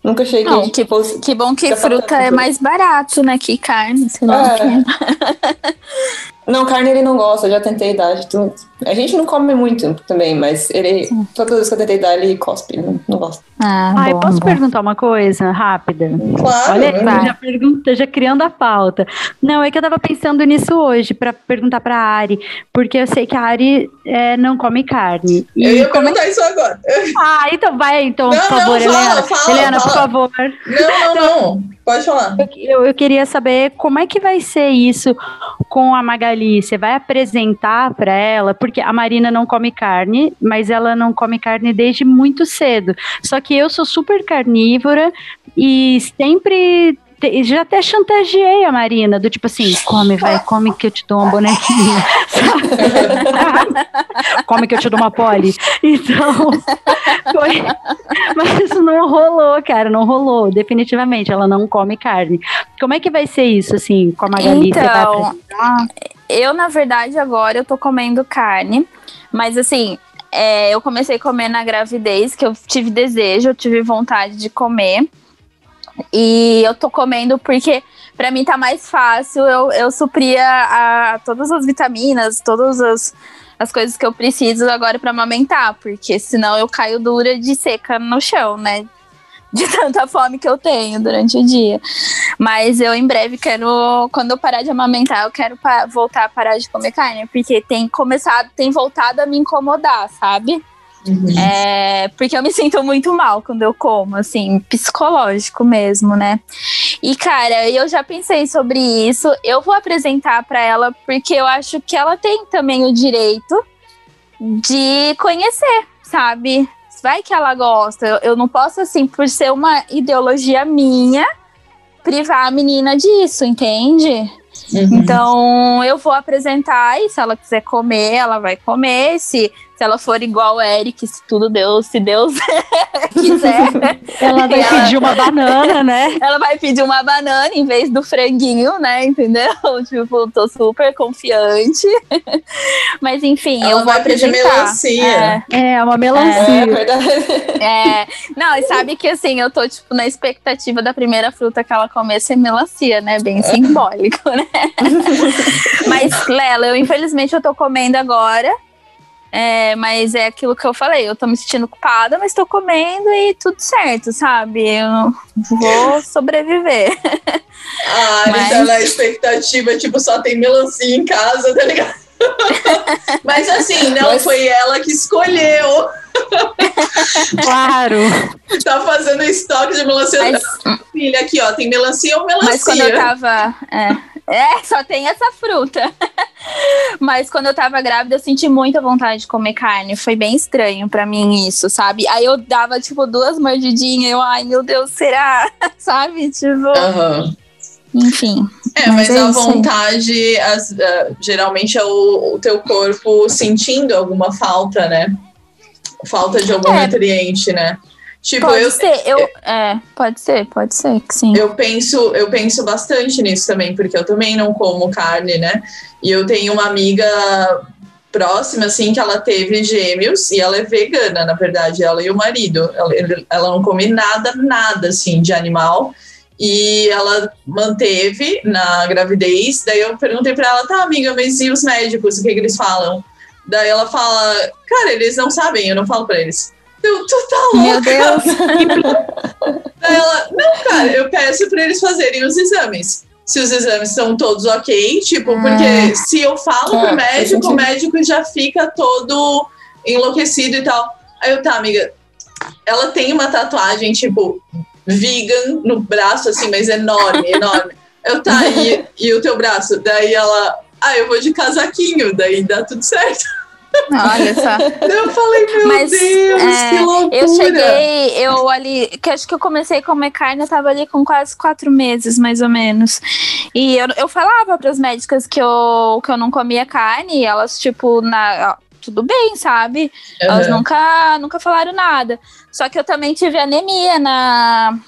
Nunca achei que, Não, que, fosse. que bom que Já falou fruta é mais barato, né? Que carne, sei lá. É. Não, carne ele não gosta, já tentei dar de tudo. A gente não come muito também, mas ele. Todas as vezes que eu tentei dar, ele cospe, não, não gosta. Ah, Ai, bom, posso bom. perguntar uma coisa rápida? Claro. Olha aí, vai. já pergunta, já criando a pauta. Não, é que eu tava pensando nisso hoje, pra perguntar pra Ari, porque eu sei que a Ari é, não come carne. E Eu ia é- perguntar isso agora. Ah, então vai, então, Não, por não, favor, fala, Helena. fala, Helena, por fala. favor. Não, não, não. Pode falar. Eu, eu queria saber como é que vai ser isso com a Magali. Você vai apresentar pra ela, porque a Marina não come carne, mas ela não come carne desde muito cedo. Só que eu sou super carnívora e sempre. Te- Já até chantageei a Marina, do tipo assim, come, vai, come que eu te dou uma bonequinha. come que eu te dou uma pole. Então, foi, mas isso não rolou, cara, não rolou, definitivamente. Ela não come carne. Como é que vai ser isso, assim, com a Magali? Então, eu, na verdade, agora eu tô comendo carne, mas assim, é, eu comecei a comer na gravidez, que eu tive desejo, eu tive vontade de comer. E eu tô comendo porque pra mim tá mais fácil eu, eu suprir a, todas as vitaminas, todas as, as coisas que eu preciso agora pra amamentar, porque senão eu caio dura de seca no chão, né? De tanta fome que eu tenho durante o dia. Mas eu em breve quero, quando eu parar de amamentar, eu quero voltar a parar de comer carne, porque tem começado, tem voltado a me incomodar, sabe? É, porque eu me sinto muito mal quando eu como, assim, psicológico mesmo, né? E cara, eu já pensei sobre isso. Eu vou apresentar pra ela porque eu acho que ela tem também o direito de conhecer, sabe? Vai que ela gosta. Eu, eu não posso, assim, por ser uma ideologia minha, privar a menina disso, entende? Então, eu vou apresentar e se ela quiser comer, ela vai comer. Se, se ela for igual o Eric, se tudo Deus, se Deus quiser. Ela vai pedir uma banana, né? Ela vai pedir uma banana em vez do franguinho, né? Entendeu? Tipo, tô super confiante. Mas enfim, Ela eu vou vai pedir melancia. É. É, uma É melancia. verdade. É, não, e sabe que assim, eu tô, tipo, na expectativa da primeira fruta que ela comer ser melancia, né? Bem simbólico, né? mas, Lela, eu infelizmente eu tô comendo agora. É, mas é aquilo que eu falei, eu tô me sentindo culpada, mas tô comendo e tudo certo, sabe? Eu vou sobreviver. Ah, Mas- então na expectativa, tipo, só tem melancia em casa, tá ligado? Mas assim, não Mas- foi ela que escolheu. Claro. Tá fazendo estoque de melancia. Mas, Filha, aqui, ó, tem melancia ou melancia? mas quando eu tava. É, é, só tem essa fruta. Mas quando eu tava grávida, eu senti muita vontade de comer carne. Foi bem estranho pra mim isso, sabe? Aí eu dava, tipo, duas mordidinhas. Eu, ai, meu Deus, será? sabe? Tipo. Aham. Enfim. É, mas, Mas é a vontade, as- ah, geralmente é o, o teu corpo sentindo alguma falta, né? Falta de algum É. nutriente, né? Tipo, pode eu, ser, eu. É, pode ser, pode ser que sim. eu penso, eu penso bastante nisso também, porque eu também não como carne, né? E eu tenho uma amiga próxima, assim, que ela teve gêmeos e ela é vegana, na verdade, ela e o marido. Ela, ela não come nada, nada, assim, de animal. E ela manteve na gravidez. Daí eu perguntei pra ela, tá, amiga, mas e os médicos? O que, que eles falam? Daí ela fala, cara, eles não sabem, eu não falo pra eles. Eu, tu tá louca? Meu Deus. Daí ela, não, cara, eu peço pra eles fazerem os exames. Se os exames são todos ok, tipo, porque se eu falo É, pro faz médico, o médico já fica todo enlouquecido e tal. Aí eu, tá, amiga, ela tem uma tatuagem, tipo, vegan no braço, assim, mas enorme, enorme. Eu, tá, e, e o teu braço? Daí ela, ah, eu vou de casaquinho, daí dá tudo certo. Olha só. Eu falei, meu Mas, Deus, é, que loucura. Eu cheguei, eu ali, que acho que eu comecei a comer carne, eu tava ali com quase quatro meses, mais ou menos. E eu, eu falava pras médicas que eu, que eu não comia carne, e elas, tipo, na, tudo bem, sabe? Elas Aham. nunca, nunca falaram nada. Só que eu também tive anemia na,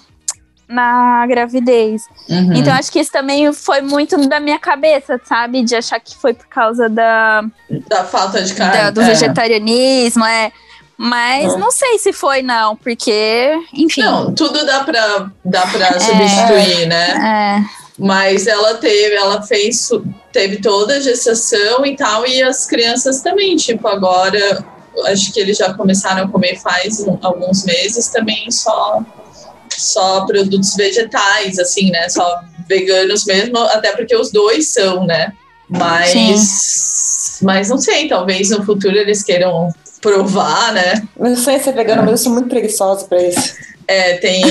na gravidez. Uhum. Então acho que isso também foi muito da minha cabeça, sabe? De achar que foi por causa da, Da falta de carne. da- do é. vegetarianismo, é. Mas É. não sei se foi, não, porque, enfim. Não, tudo dá pra, dá pra substituir, né? É. Mas ela teve, ela fez, teve toda a gestação e tal, e as crianças também, tipo, agora, acho que eles já começaram a comer faz alguns meses também só, só produtos vegetais, assim, né? Só veganos mesmo, até porque os dois são, né? Mas, mas não sei, talvez no futuro eles queiram provar, né? Meu sonho é ser vegana, mas eu sou muito preguiçosa pra isso. É, tem,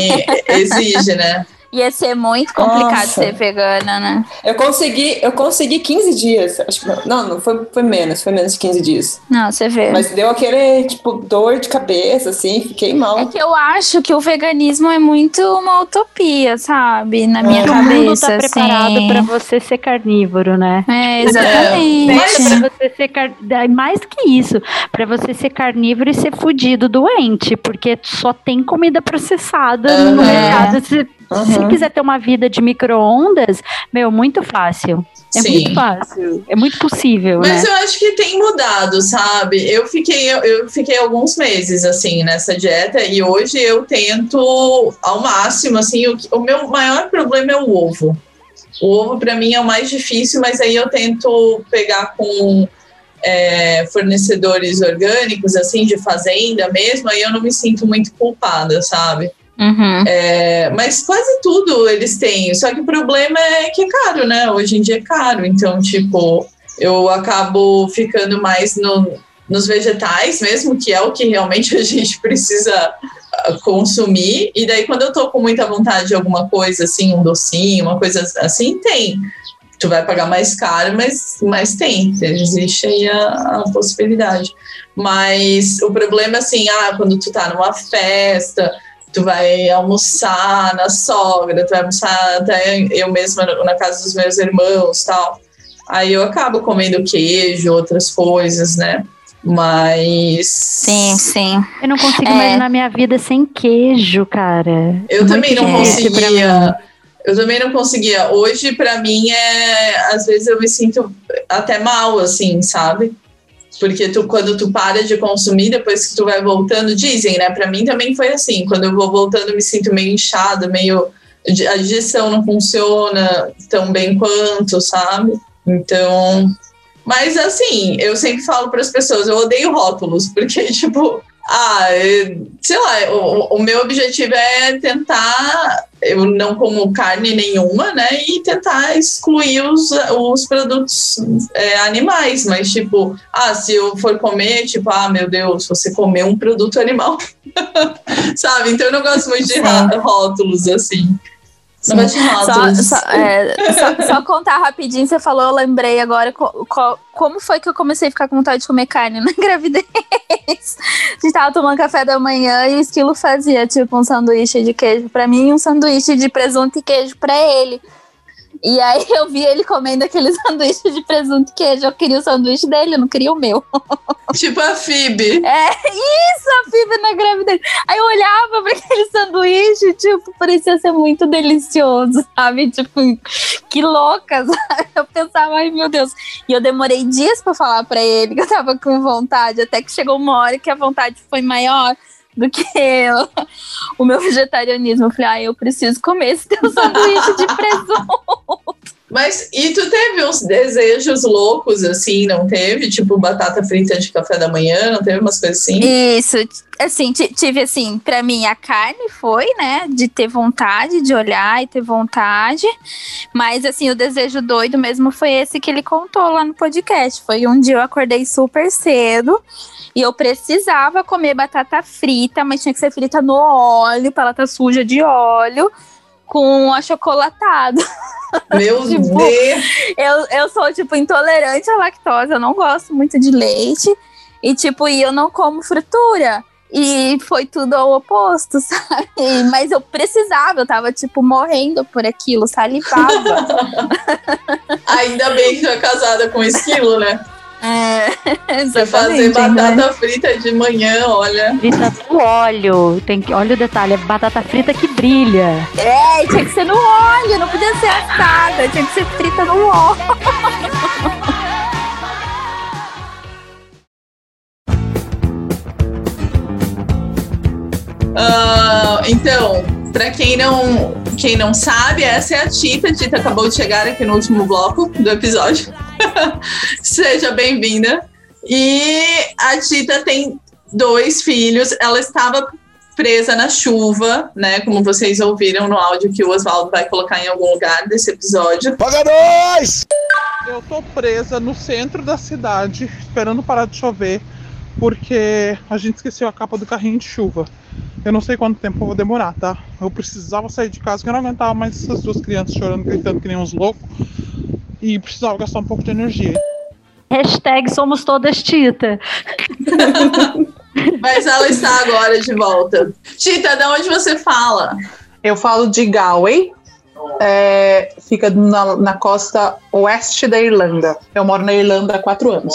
exige, né? Ia ser muito complicado Nossa. ser vegana, né? Eu consegui, eu consegui 15 dias. Acho que não, não, não foi, foi menos, foi menos de 15 dias. Não, você vê. Mas deu aquele, tipo, dor de cabeça, assim, fiquei É mal. que eu acho que o veganismo é muito uma utopia, sabe? Na minha o mundo cabeça. tá preparado assim. pra você ser carnívoro, né? É, exatamente. Pra você ser car... Mais que isso, pra você ser carnívoro e ser fudido doente, porque só tem comida processada no Aham. mercado. Se, se Uhum. quiser ter uma vida de micro-ondas, meu, muito fácil. É Sim. muito fácil. É muito possível, Mas né? eu acho que tem mudado, sabe? Eu fiquei, eu, eu fiquei alguns meses assim nessa dieta e hoje eu tento ao máximo assim. O, o meu maior problema é o ovo. O ovo para mim é o mais difícil, mas aí eu tento pegar com é, fornecedores orgânicos assim de fazenda mesmo. Aí eu não me sinto muito culpada, sabe? Uhum. É, mas quase tudo eles têm. Só que o problema é que é caro, né? Hoje em dia é caro. Então, tipo, eu acabo ficando mais no, nos vegetais mesmo, que é o que realmente a gente precisa ah, consumir. E daí, quando eu tô com muita vontade de alguma coisa, assim, um docinho, uma coisa assim, tem. Tu vai pagar mais caro, mas, mas tem. Existe aí a, a possibilidade. Mas o problema assim, ah, quando tu tá numa festa, tu vai almoçar na sogra, tu vai almoçar até eu mesma na casa dos meus irmãos tal. Aí eu acabo comendo queijo, outras coisas, né? Mas. Sim, sim. Eu não consigo É. imaginar minha vida sem queijo, cara. Eu Muito também não conseguia. Eu também não conseguia. Hoje, pra mim, é. Às vezes eu me sinto até mal, assim, sabe? Porque tu, quando tu para de consumir, depois que tu vai voltando, dizem, né? Pra mim também foi assim. Quando eu vou voltando, eu me sinto meio inchada, meio. A digestão não funciona tão bem quanto, sabe? Então. Mas assim, eu sempre falo para as pessoas, eu odeio rótulos, porque, tipo, ah, sei lá, o, o meu objetivo é tentar. Eu não como carne nenhuma, né? E tentar excluir os, os produtos é, animais. Mas, tipo, ah, se eu for comer, tipo, ah, meu Deus, você comeu um produto animal. Sabe? Então eu não gosto muito de rótulos assim. Só, só, é, só- só contar rapidinho, você falou, eu lembrei agora co- co- como foi que eu comecei a ficar com vontade de comer carne na gravidez. A gente tava tomando café da manhã e o esquilo fazia tipo um sanduíche de queijo pra mim e um sanduíche de presunto e queijo pra ele. E aí eu vi ele comendo aquele sanduíche de presunto e queijo. Eu queria o sanduíche dele, eu não queria o meu. Tipo a Phoebe. É, isso, a Phoebe na gravidez. Aí eu olhava pra aquele sanduíche, tipo, parecia ser muito delicioso, sabe? Tipo, que louca, sabe? Eu pensava, ai meu Deus. E eu demorei dias pra falar pra ele que eu tava com vontade, até que chegou uma hora que a vontade foi maior do que o meu vegetarianismo. Eu falei, ai, eu preciso comer esse teu sanduíche de presunto. Mas e tu teve uns desejos loucos assim, não teve? Tipo batata frita de café da manhã, não teve umas coisas assim? Isso, assim, ti- tive assim, pra mim a carne foi, né, de ter vontade de olhar e ter vontade, mas assim, o desejo doido mesmo foi esse que ele contou lá no podcast. Foi um dia eu acordei super cedo e eu precisava comer batata frita, mas tinha que ser frita no óleo, pra ela estar suja de óleo, com achocolatado. Meu Tipo, Deus! Eu, eu sou, tipo, intolerante à lactose, eu não gosto muito de leite. E tipo, e eu não como fritura. E foi tudo ao oposto, sabe? Mas eu precisava, eu tava, tipo, morrendo por aquilo, salivava. Ainda bem que tu é casada com esquilo, né? É, Você fazer exatamente, batata né? frita de manhã, olha. Frita no óleo. Tem que, olha o detalhe, é batata frita que brilha. É, tinha que ser no óleo, não podia ser assada, tinha que ser frita no óleo. Ah, então, pra quem não, quem não sabe, essa é a Tita. A Tita acabou de chegar aqui no último bloco do episódio. Seja bem-vinda. E a Tita tem dois filhos. Ela estava presa na chuva, né? Como vocês ouviram no áudio que o Oswaldo vai colocar em algum lugar desse episódio. Paga nós! Eu tô presa no centro da cidade, esperando parar de chover, porque a gente esqueceu a capa do carrinho de chuva. Eu não sei quanto tempo eu vou demorar, tá? Eu precisava sair de casa, porque eu não aguentava mais essas duas crianças chorando, gritando que nem uns loucos. E precisava gastar um pouco de energia. Hashtag somos todas Tita. Mas ela está agora de volta. Tita, de onde você fala? Eu falo de Galway, é, fica na, na costa oeste da Irlanda. Eu moro na Irlanda há quatro anos.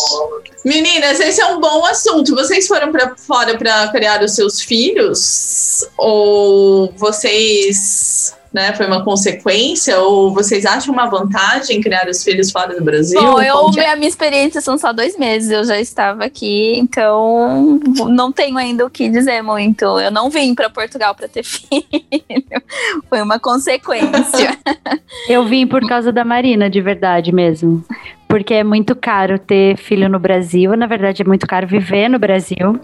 Meninas, esse é um bom assunto. Vocês foram para fora para criar os seus filhos? Ou vocês, né, foi uma consequência? Ou vocês acham uma vantagem criar os filhos fora do Brasil? Bom, eu, é? a minha experiência são só dois meses, eu já estava aqui, então não tenho ainda o que dizer muito. Eu não vim para Portugal para ter filho, foi uma consequência. Eu vim por causa da Marina, de verdade mesmo. Porque é muito caro ter filho no Brasil. Na verdade, é muito caro viver no Brasil.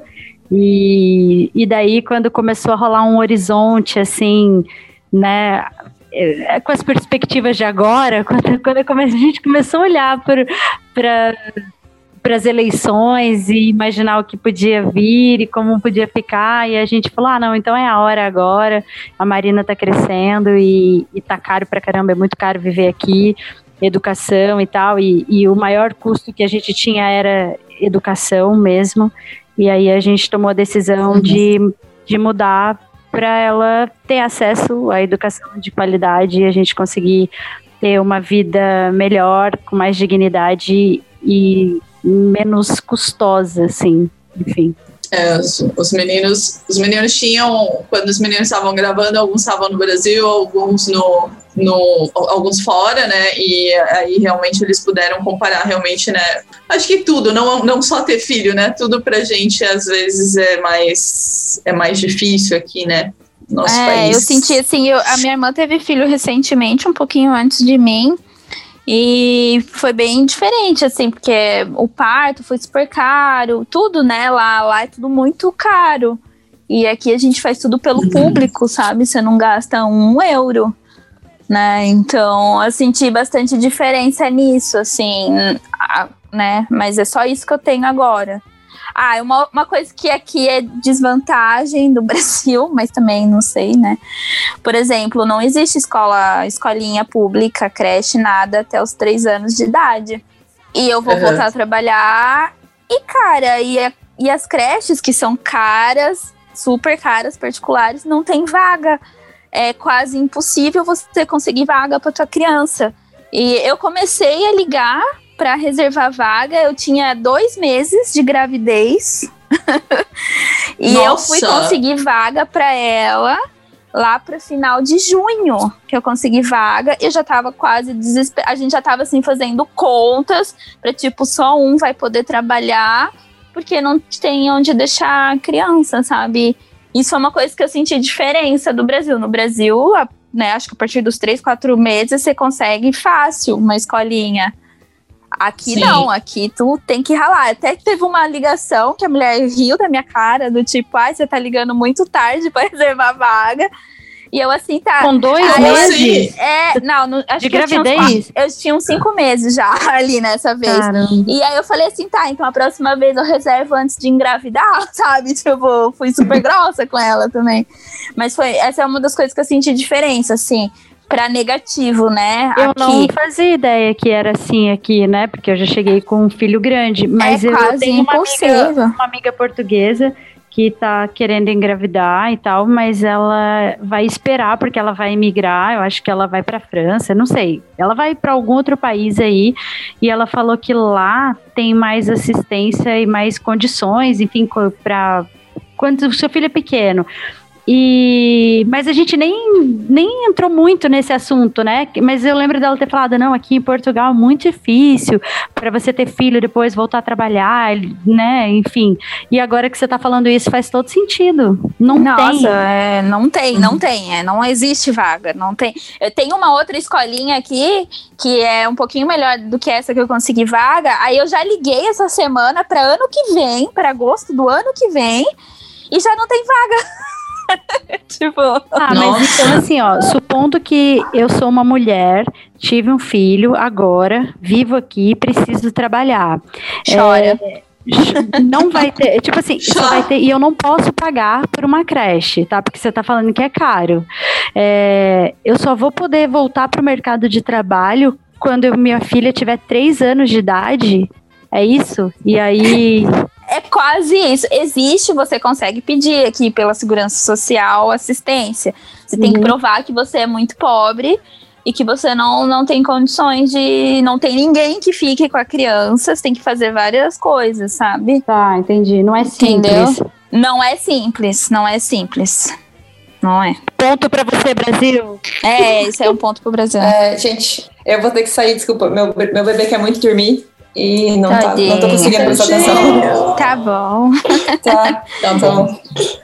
E, e daí, quando começou a rolar um horizonte, assim, né? é, Com as perspectivas de agora, quando, quando a gente começou a olhar para para as eleições e imaginar o que podia vir e como podia ficar, e a gente falou: ah, não, então é a hora agora. A Marina tá crescendo e, e tá caro pra caramba, é muito caro viver aqui, educação e tal, e, e o maior custo que a gente tinha era educação mesmo. E aí a gente tomou a decisão de, de mudar para ela ter acesso à educação de qualidade e a gente conseguir ter uma vida melhor, com mais dignidade e menos custosa, assim, enfim. É, os, os meninos, os meninos tinham, quando os meninos estavam gravando, alguns estavam no Brasil, alguns no, no, alguns fora, né? E aí realmente eles puderam comparar realmente, né? Acho que tudo, não, não só ter filho, né? Tudo pra gente às vezes é mais é mais difícil aqui, né? Nosso é, país. eu senti assim, eu- a minha irmã teve filho recentemente, um pouquinho antes de mim. E foi bem diferente, assim, porque o parto foi super caro, tudo, né? Lá, lá é tudo muito caro. E aqui a gente faz tudo pelo público, sabe? Você não gasta um euro, né? Então, eu senti bastante diferença nisso, assim, né? Mas é só isso que eu tenho agora. Ah, uma, uma coisa que aqui é desvantagem do Brasil, mas também não sei, né? Por exemplo, não existe escola, escolinha pública, creche, nada até os três anos de idade. E eu vou Uhum. voltar a trabalhar. E, cara, e, a- e as creches que são caras, super caras, particulares, não tem vaga. É quase impossível você conseguir vaga para tua criança. E eu comecei a ligar para reservar vaga. Eu tinha dois meses de gravidez. e eu fui Nossa! conseguir vaga para ela lá para final de junho, que eu consegui vaga. Eu já tava quase desesperada. A gente já tava assim fazendo contas para tipo só um vai poder trabalhar, porque não tem onde deixar a criança, sabe? Isso é uma coisa que eu senti diferença do Brasil. No Brasil, a- né, acho que a partir dos três, quatro meses você consegue fácil uma escolinha. Aqui Sim. não, aqui tu tem que ralar. Até que teve uma ligação que a mulher riu da minha cara, do tipo, ai, você tá ligando muito tarde pra reservar vaga. E eu assim, tá. Com dois Aí eu meses? assim, É, não, não acho De que eu tinha uns gravidez? Eu tinha uns cinco meses já ali nessa vez. Caramba. E aí eu falei assim, tá, então a próxima vez eu reservo antes de engravidar, sabe? Tipo, fui super grossa com ela também. Mas foi, essa é uma das coisas que eu senti diferença, assim. Pra negativo, né? Eu aqui. não fazia ideia que era assim aqui, né? Porque eu já cheguei com um filho grande. Mas eu É quase tenho uma amiga, uma amiga portuguesa que tá querendo engravidar e tal, mas ela vai esperar porque ela vai emigrar. Eu acho que ela vai pra França, não sei. Ela vai pra algum outro país aí e ela falou que lá tem mais assistência e mais condições, enfim, pra quando o seu filho é pequeno. E, mas a gente nem, nem entrou muito nesse assunto, né? Mas eu lembro dela ter falado, não, aqui em Portugal é muito difícil para você ter filho depois voltar a trabalhar, né? Enfim. E agora que você tá falando isso faz todo sentido. Não Nossa, tem. é, não tem, não tem, é, não existe vaga, não tem. Eu tenho uma outra escolinha aqui que é um pouquinho melhor do que essa que eu consegui vaga. Aí eu já liguei essa semana para ano que vem, para agosto do ano que vem, e já não tem vaga. tipo, Ah, mas então assim, ó, supondo que eu sou uma mulher, tive um filho agora, vivo aqui, preciso trabalhar. Chora. É, não vai ter, tipo assim, só vai ter, e eu não posso pagar por uma creche, tá? Porque você tá falando que é caro. É, eu só vou poder voltar pro mercado de trabalho quando minha filha tiver três anos de idade. É isso? E aí. É quase isso. Existe, você consegue pedir aqui pela Segurança Social assistência. Você tem que Uhum. provar que você é muito pobre e que você não, não tem condições de. Não tem ninguém que fique com a criança. Você tem que fazer várias coisas, sabe? Tá, entendi. Não é Entendeu? simples. Não é simples, não é simples. Não é. Ponto pra você, Brasil. É, isso é um ponto pro Brasil. É, gente, eu vou ter que sair, desculpa. Meu, meu bebê quer muito dormir e não, tá, não tô conseguindo prestar atenção. Tá bom. Tá, Tá bom.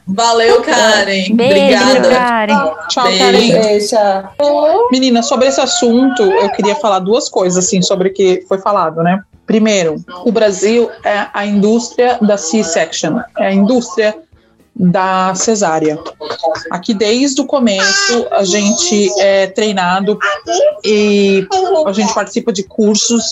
Valeu, Karen. Beijo, Obrigada. Karen. Tchau, Beijo. Karen. Beijo. Menina, sobre esse assunto, eu queria falar duas coisas, assim, sobre o que foi falado, né? Primeiro, o Brasil é a indústria da C-section, é a indústria da cesárea. Aqui, desde o começo, a gente é treinado e a gente participa de cursos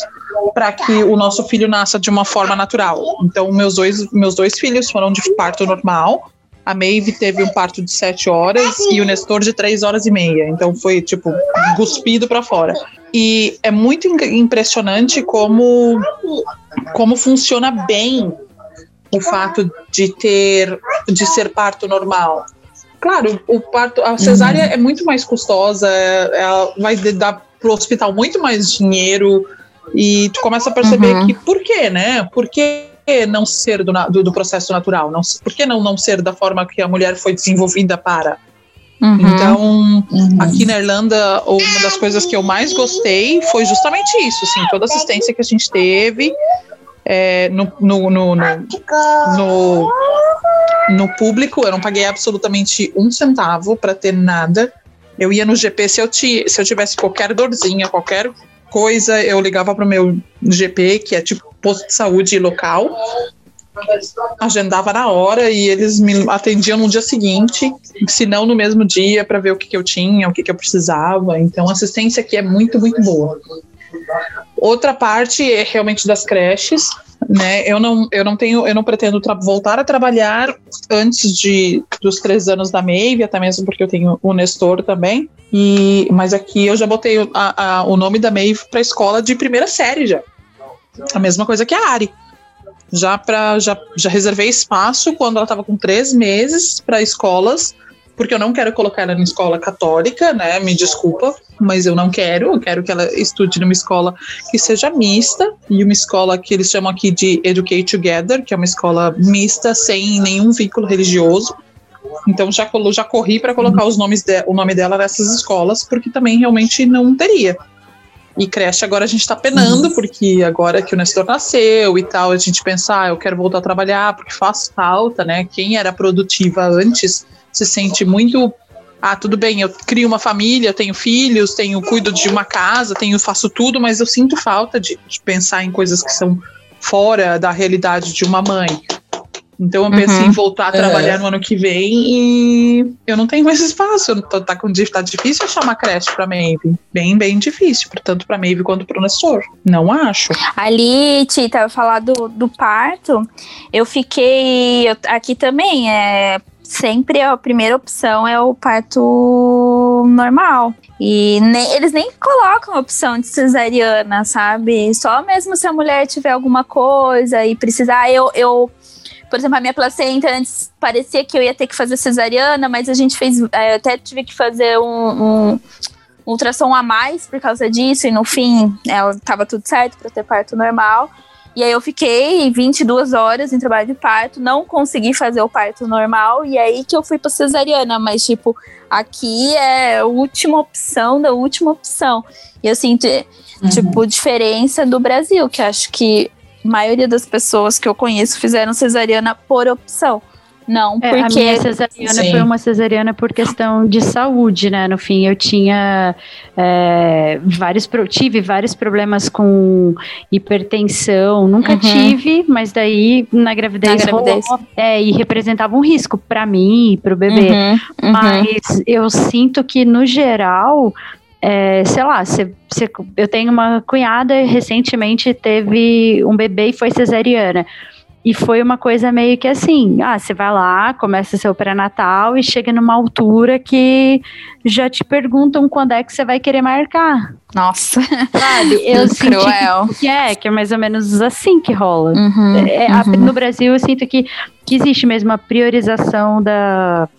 para que o nosso filho nasça de uma forma natural. Então, meus dois, meus dois filhos foram de parto normal. A Maeve teve um parto de sete horas e o Nestor de três horas e meia. Então foi tipo cuspido para fora. E é muito im- impressionante como como funciona bem o fato de ter de ser parto normal. Claro, o parto, a cesárea é muito mais custosa, é- ela vai dar pro hospital muito mais dinheiro e tu começa a perceber Uhum. que por quê, né? Por que não ser do, do, do processo natural? Não, por que não não ser da forma que a mulher foi desenvolvida para? Uhum. Então, aqui na Irlanda, uma das coisas que eu mais gostei foi justamente isso, assim, toda a assistência que a gente teve é, no, no, no, no, no, no público, eu não paguei absolutamente um centavo para ter nada. Eu ia no GP, se eu, ti, se eu tivesse qualquer dorzinha, qualquer coisa, eu ligava pro meu GP, que é tipo posto de saúde local, agendava na hora e eles me atendiam no dia seguinte, se não no mesmo dia, para ver o que, que eu tinha, o que, que eu precisava. Então, a assistência aqui é muito, muito boa. Outra parte é realmente das creches, né? Eu não, eu não tenho, eu não pretendo voltar a trabalhar antes de dos três anos da Maeve, até mesmo porque eu tenho o Nestor também. E, mas aqui eu já botei o- a- a- o nome da Maeve para escola de primeira série já. A mesma coisa que a Ari. Já, pra, já, já reservei espaço quando ela estava com três meses para escolas, porque eu não quero colocar ela em escola católica, né? Me desculpa, mas eu não quero. Eu quero que ela estude numa escola que seja mista e uma escola que eles chamam aqui de Educate Together, que é uma escola mista sem nenhum vínculo religioso. Então já, já corri para colocar os nomes de, o nome dela nessas escolas, porque também realmente não teria. E creche agora a gente tá penando, porque agora que o Nestor nasceu e tal, a gente pensa, ah, eu quero voltar a trabalhar, porque faz falta, né? Quem era produtiva antes se sente muito. Ah, tudo bem, eu crio uma família, tenho filhos, tenho cuido de uma casa, tenho faço tudo, mas eu sinto falta de, de pensar em coisas que são fora da realidade de uma mãe. Então eu pensei Uhum. em voltar a trabalhar Uhum. no ano que vem e eu não tenho mais espaço. Eu tô, tá, com, tá difícil achar uma creche pra Maeve. Bem, bem difícil, tanto pra Maeve quanto pro Nestor. Não acho. Ali, Tita, falar do, do parto, eu fiquei. eu- aqui também é. Sempre a primeira opção é o parto normal. E nem- eles nem colocam a opção de cesariana, sabe? Só mesmo se a mulher tiver alguma coisa e precisar. Eu, eu por exemplo, a minha placenta antes parecia que eu ia ter que fazer cesariana, mas a gente fez. é, Eu até tive que fazer um, um ultrassom a mais por causa disso, e no fim ela tava tudo certo para ter parto normal. E aí eu fiquei 22 horas em trabalho de parto, não consegui fazer o parto normal, e aí que eu fui pra cesariana, mas tipo, aqui é a última opção da última opção. E eu sinto, tipo, diferença do Brasil, que acho que a maioria das pessoas que eu conheço fizeram cesariana por opção. Não, É, porque. a minha cesariana Sim. foi uma cesariana por questão de saúde, né? No fim, eu tinha é, vários, tive vários problemas com hipertensão, nunca Uhum. tive, mas daí na gravidez, Na gravidez. rolou, é, e representava um risco para mim, para o bebê. Uhum, uhum. Mas eu sinto que, no geral, é, sei lá, cê- cê- eu tenho uma cunhada recentemente teve um bebê e foi cesariana. E foi uma coisa meio que assim, ah, você vai lá, começa seu pré-natal e chega numa altura que já te perguntam quando é que você vai querer marcar. Nossa. Sabe? Eu senti Cruel. que, é, que é mais ou menos assim que rola. Uhum, É, uhum. no Brasil, eu sinto que, que existe mesmo a priorização da,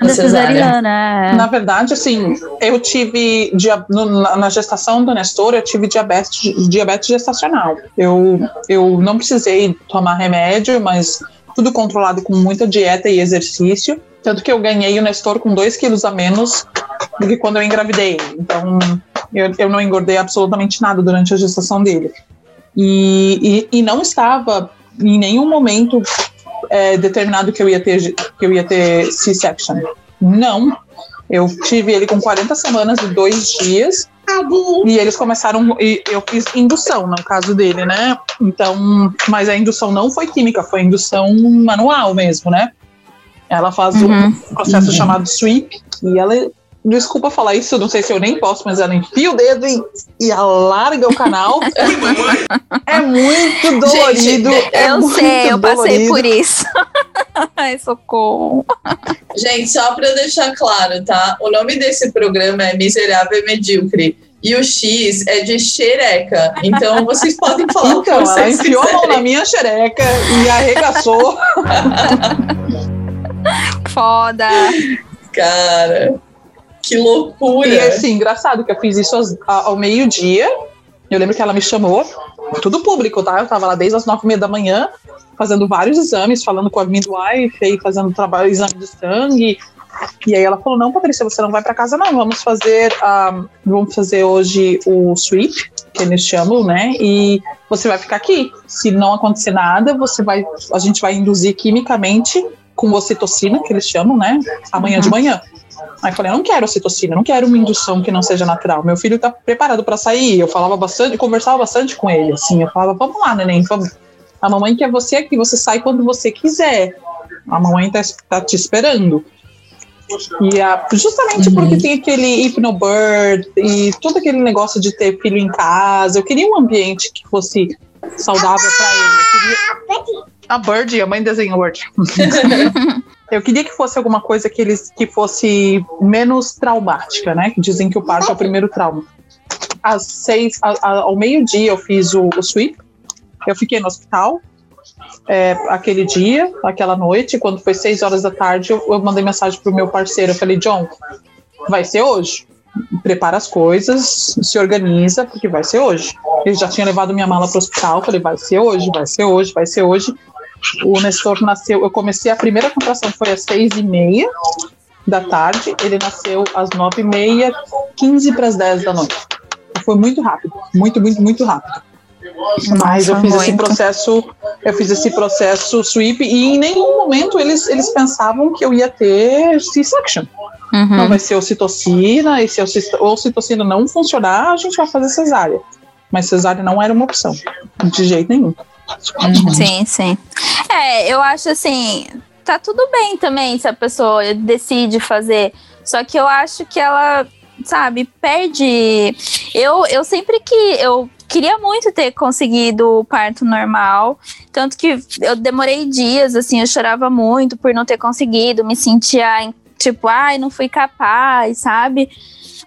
Da cesariana. é. Na verdade, assim, eu tive, dia- no- na, na gestação do Nestor, eu tive diabetes, diabetes gestacional. Eu, eu não precisei tomar remédio, mas tudo controlado com muita dieta e exercício. Tanto que eu ganhei o Nestor com 2 quilos a menos do que quando eu engravidei. Então, eu, eu não engordei absolutamente nada durante a gestação dele. E, e, e não estava em nenhum momento é, determinado que eu ia ter que eu ia ter C-section. Não. Eu tive ele com 40 semanas e dois dias. E eles começaram. E eu fiz indução no caso dele, né? Então, mas a indução não foi química, foi indução manual mesmo, né? Ela faz Uhum. um processo chamado sweep e ela. Desculpa falar isso, não sei se eu nem posso, mas ela enfia o dedo e, e alarga o canal. é muito dolorido. é eu muito sei, eu passei dolorido. por isso. Ai, socorro. Gente, só pra deixar claro, tá? O nome desse programa é Miserável e Medíocre. E o X é de xereca. Então vocês podem falar o que Então, ela vocês enfiou a mão na minha xereca e arregaçou. Foda. Cara, que loucura. E assim, engraçado que eu fiz isso aos- ao meio-dia. Eu lembro que ela me chamou, tudo público, tá? Eu tava lá desde as nove e meia da manhã, fazendo vários exames, falando com a midwife, e fazendo trabalho, exame de sangue. E aí ela falou: Não, Patrícia, você não vai pra casa, não. Vamos fazer, ah, vamos fazer hoje o sweep, que eles chamam, né? E você vai ficar aqui. Se não acontecer nada, você vai, a gente vai induzir quimicamente com ocitocina, que eles chamam, né? Amanhã de manhã. Aí eu falei, eu não quero ocitocina, eu não quero uma indução que não seja natural. Meu filho tá preparado para sair. Eu falava bastante, conversava bastante com ele, assim. Eu falava, vamos lá, neném, vamos. A mamãe quer você aqui, você sai quando você quiser. A mamãe tá, tá te esperando. E a, justamente porque tem aquele Hypnobird e todo aquele negócio de ter filho em casa, eu queria um ambiente que fosse saudável para ele. Eu queria... A Bird, a mãe desenhou Bird. Eu queria que fosse alguma coisa que eles que fosse menos traumática, né? Que dizem que o parto é o primeiro trauma. Às seis, a- a- ao meio-dia eu fiz o, o sweep. Eu fiquei no hospital é, aquele dia, aquela noite. Quando foi seis horas da tarde, eu, eu mandei mensagem pro meu parceiro. Eu falei, John, vai ser hoje. Prepara as coisas, se organiza, porque vai ser hoje. Ele já tinha levado minha mala pro hospital. Falei, vai ser hoje, vai ser hoje, vai ser hoje. O Nestor nasceu, eu comecei a primeira contração foi às seis e meia da tarde, ele nasceu às nove e meia, quinze para as dez da noite. Foi muito rápido, muito, muito, muito rápido. Mas eu fiz esse processo, eu fiz esse processo sweep e em nenhum momento eles, eles pensavam que eu ia ter C-section. Uhum. Não vai ser ocitocina, e se a ocit- ocitocina não funcionar, a gente vai fazer cesárea. Mas cesárea não era uma opção, de jeito nenhum. Sim, sim. É, eu acho assim, tá tudo bem também se a pessoa decide fazer. Só que eu acho que ela, sabe, perde. Eu, eu sempre que. Eu queria muito ter conseguido o parto normal. Tanto que eu demorei dias, assim, eu chorava muito por não ter conseguido, me sentia tipo, ai, não fui capaz, sabe?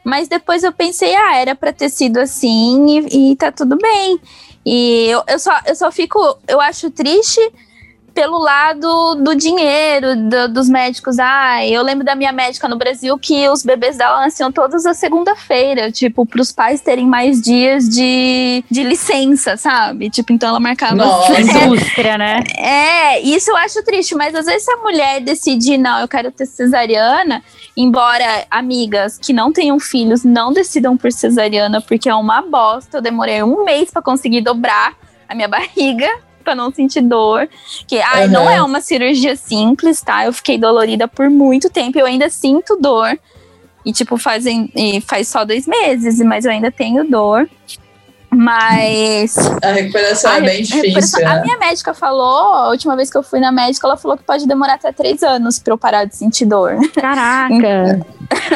Mas depois eu pensei, ah, era pra ter sido assim e, e tá tudo bem. E eu, eu, só, eu só fico, eu acho triste pelo lado do dinheiro do- dos médicos. Ah, eu lembro da minha médica no Brasil que os bebês dela nasciam todos a segunda-feira, tipo, para os pais terem mais dias de, de licença, sabe? Tipo, então ela marcava. Nossa. Indústria, né? É, isso eu acho triste, mas às vezes se a mulher decidir, não, eu quero ter cesariana, embora amigas que não tenham filhos não decidam por cesariana, porque é uma bosta, eu demorei um mês pra conseguir dobrar a minha barriga. Pra não sentir dor. Que ai, Uhum. não é uma cirurgia simples, tá? Eu fiquei dolorida por muito tempo. Eu ainda sinto dor. E, tipo, fazem, e faz só dois meses, mas eu ainda tenho dor. Mas. A recuperação A é bem difícil. A né? minha médica falou, a última vez que eu fui na médica, ela falou que pode demorar até três anos pra eu parar de sentir dor. Caraca.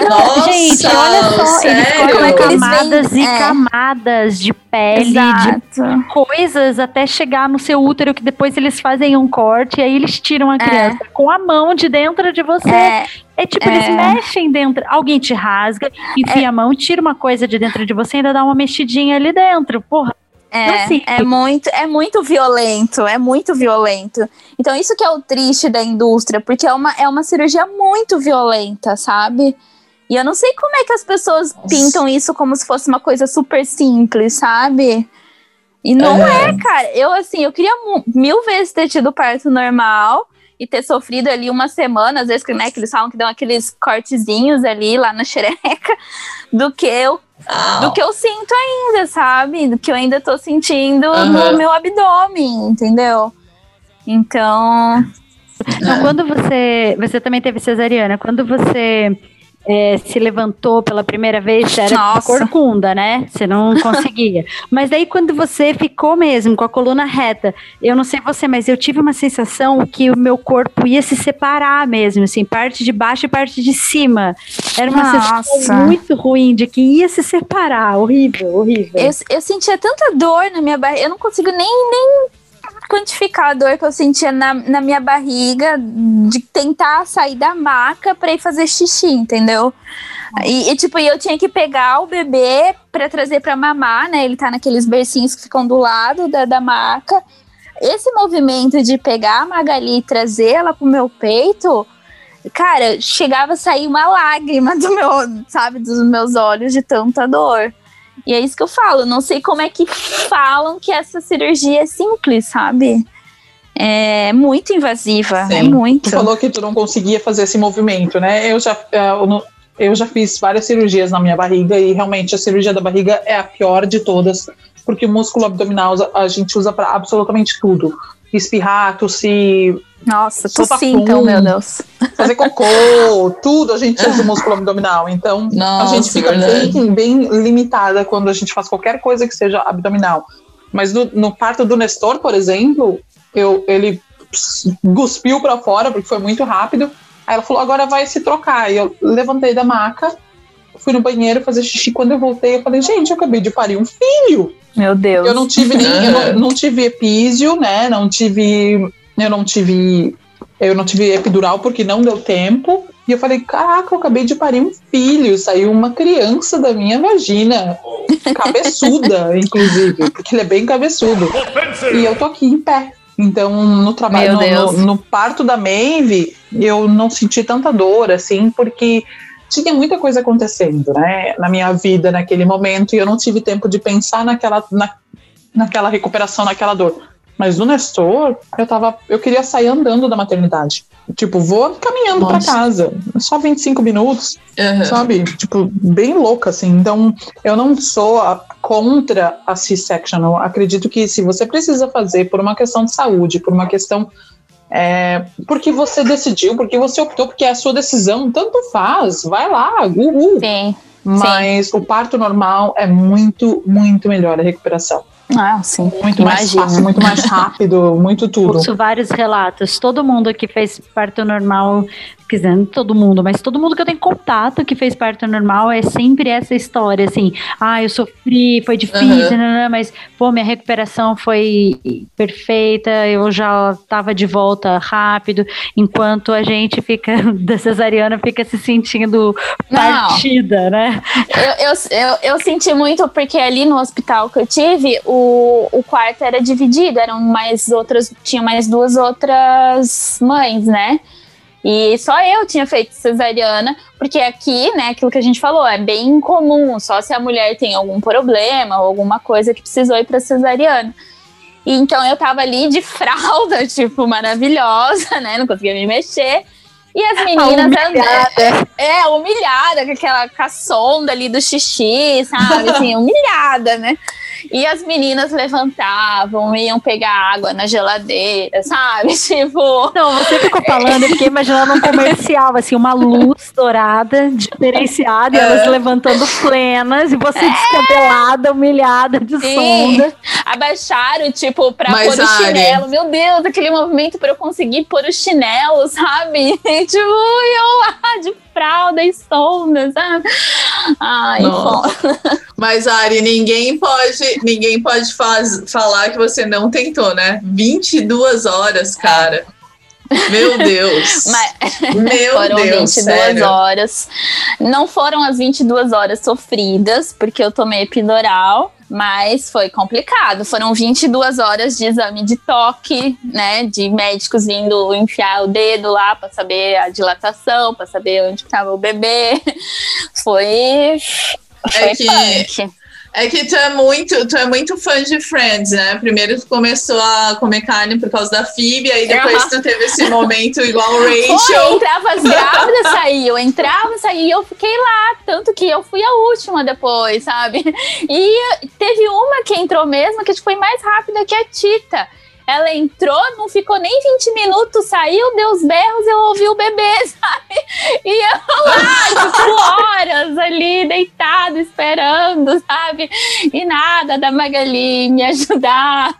Nossa, Gente, olha só, eles sério? colocam Eles camadas vêm- e é. camadas de pele, de coisas até chegar no seu útero que depois eles fazem um corte e aí eles tiram a criança com a mão de dentro de você. É, É, tipo, é. eles mexem dentro. Alguém te rasga, enfia a mão, tira uma coisa de dentro de você e ainda dá uma mexidinha ali dentro. Porra. É, Assim, é muito, é muito violento, é muito violento. Então, isso que é o triste da indústria, porque é uma, é uma cirurgia muito violenta, sabe? E eu não sei como é que as pessoas pintam isso como se fosse uma coisa super simples, sabe? E não Uhum. é, cara. Eu, assim, eu queria mil vezes ter tido parto normal e ter sofrido ali uma semana, às vezes, que, né, que eles falam que dão aqueles cortezinhos ali lá na xereca, do que eu do que eu sinto ainda, sabe? Do que eu ainda tô sentindo Aham. no meu abdômen, entendeu? Então, Então, quando você. Você também teve cesariana, quando você é, se levantou pela primeira vez, você era Nossa. corcunda, né? Você não conseguia. mas daí, quando você ficou mesmo com a coluna reta, eu não sei você, mas eu tive uma sensação que o meu corpo ia se separar mesmo, assim, parte de baixo e parte de cima. Era uma Nossa. sensação muito ruim de que ia se separar. Horrível, horrível. eu, eu sentia tanta dor na minha barriga, eu não consigo nem, nem quantificar a dor que eu sentia na, na minha barriga de tentar sair da maca pra ir fazer xixi, entendeu? E, e, tipo, eu tinha que pegar o bebê pra trazer pra mamar, né? Ele tá naqueles bercinhos que ficam do lado da, da maca. Esse movimento de pegar a Magali e trazer ela pro meu peito, cara, chegava a sair uma lágrima do meu, sabe, dos meus olhos de tanta dor. E é isso que eu falo, não sei como é que falam que essa cirurgia é simples, sabe? É muito invasiva, é Sim. muito. Tu falou que tu não conseguia fazer esse movimento, né? Eu já, eu, não- eu já fiz várias cirurgias na minha barriga e realmente a cirurgia da barriga é a pior de todas, porque o músculo abdominal a gente usa para absolutamente tudo. Espirrar, tossir, Nossa, soltar tossi então, meu Deus. fazer cocô, tudo a gente usa o músculo abdominal. Então a Nossa, gente fica bem, bem limitada quando a gente faz qualquer coisa que seja abdominal. Mas no, no parto do Nestor, por exemplo, eu, ele cuspiu pra fora porque foi muito rápido. Aí ela falou: agora vai se trocar. E eu levantei da maca, fui no banheiro fazer xixi. Quando eu voltei, eu falei: gente, eu acabei de parir um filho. Meu Deus. Eu não tive nem, eu não, não tive epísio, né? Não tive, eu não tive, eu não tive epidural porque não deu tempo. E eu falei, caraca, eu acabei de parir um filho, saiu uma criança da minha vagina, cabeçuda, inclusive, porque ele é bem cabeçudo. E eu tô aqui em pé. Então, no trabalho, no, no- no parto da Maeve, eu não senti tanta dor, assim, porque tinha muita coisa acontecendo, né, na minha vida naquele momento, e eu não tive tempo de pensar naquela, na, naquela recuperação, naquela dor. Mas no Nestor, eu tava, eu queria sair andando da maternidade. Tipo, vou caminhando Nossa. casa, só 25 minutos, Uhum. sabe? Tipo, bem louca, assim. Então, eu não sou a- contra a C-section. Eu acredito que se você precisa fazer por uma questão de saúde, por uma questão. É, porque você decidiu, porque você optou, porque é a sua decisão, tanto faz, vai lá, uhul. Sim. Mas o parto normal é muito, muito melhor a recuperação. Ah, sim. Muito mais Imagino. fácil, muito mais rápido, muito tudo. Ouço vários relatos. Todo mundo que fez parto normal, não todo mundo, mas todo mundo que eu tenho contato que fez parto normal é sempre essa história, assim, ah, eu sofri, foi difícil, nananã, mas, pô, minha recuperação foi perfeita, eu já tava de volta rápido, enquanto a gente fica, da cesariana, fica se sentindo partida, né? Eu, eu, eu, eu senti muito porque ali no hospital que eu tive, o, o quarto era dividido, eram mais outras, tinha mais duas outras mães, né? E só eu tinha feito cesariana, porque aqui, né, aquilo que a gente falou, é bem comum, só se a mulher tem algum problema ou alguma coisa que precisou ir pra cesariana. E então eu tava ali de fralda, tipo, maravilhosa, né? Não conseguia me mexer. E as meninas humilhada. É, humilhada, com aquela com a sonda ali do xixi, sabe? Assim, humilhada, né? E as meninas levantavam, iam pegar água na geladeira, sabe? Tipo. Não, você ficou falando, eu fiquei imaginando um comercial, assim, uma luz dourada, diferenciada, e elas levantando plenas, e você descabelada, humilhada, de Sim. sonda. Abaixaram, tipo, pra Mas, pôr o chinelo. Meu Deus, aquele movimento pra eu conseguir pôr o chinelo, sabe? tipo, eu lá de fralda e sonda, sabe? Ai. Mas, Ari, ninguém pode, ninguém pode faz- falar que você não tentou, né? 22 horas, cara. Meu Deus. Mas, Meu foram Deus, 22 sério. horas. Não foram as 22 horas sofridas, porque eu tomei epidural, mas foi complicado. Foram 22 horas de exame de toque, né? De médicos vindo enfiar o dedo lá para saber a dilatação, para saber onde estava o bebê. Foi. Foi É que- punk. É que tu é muito, tu é muito fã de Friends, né? Primeiro tu começou a comer carne por causa da Phoebe, aí depois Aham. tu teve esse momento igual Rachel. entrava as grávidas, saíam, entrava, saía, e eu fiquei lá, tanto que eu fui a última depois, sabe? E teve uma que entrou mesmo, que foi mais rápida que a Tita. Ela entrou, não ficou nem 20 minutos, saiu, deu os berros, eu ouvi o bebê, sabe? E eu lá, tipo, horas ali, deitado, esperando, sabe? E nada da Magali me ajudar.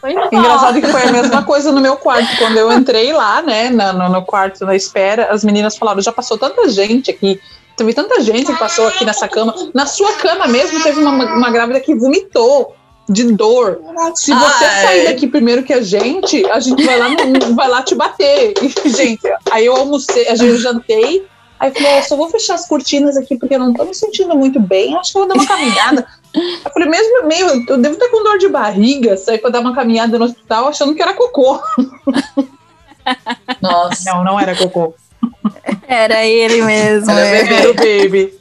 Foi Engraçado que foi a mesma coisa no meu quarto. Quando eu entrei lá, né, no, no quarto, na espera, as meninas falaram: já passou tanta gente aqui. Teve tanta gente que passou aqui nessa cama. Na sua cama mesmo, teve uma, uma grávida que vomitou de dor. Se você Ai. sair daqui primeiro que a gente, a gente vai lá, no- vai lá te bater. E, gente, aí eu almocei, a gente jantei. Aí eu só vou fechar as cortinas aqui porque eu não tô me sentindo muito bem. Acho que eu vou dar uma caminhada. Eu falei, mesmo meio, eu devo estar com dor de barriga, saí pra dar uma caminhada no hospital achando que era cocô. Nossa. Não, não era cocô. Era ele mesmo. Era é. bebê. Era o baby.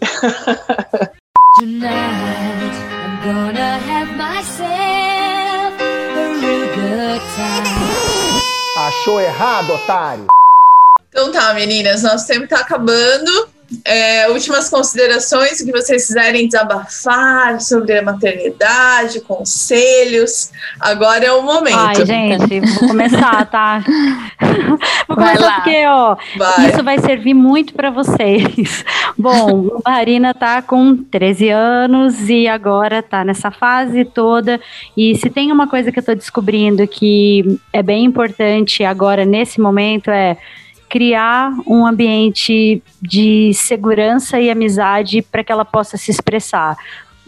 Tonight I'm gonna have myself a real good time. Achou errado, otário? Então tá, meninas, nosso tempo tá acabando. É, últimas considerações, o que vocês quiserem desabafar sobre a maternidade, conselhos. Agora é o momento. Ai, gente, vou começar, tá? Vou Vai começar lá. porque, ó, Vai. isso vai servir muito pra vocês. Bom, a Marina tá com 13 anos e agora tá nessa fase toda. E se tem uma coisa que eu tô descobrindo que é bem importante agora nesse momento é criar um ambiente de segurança e amizade para que ela possa se expressar.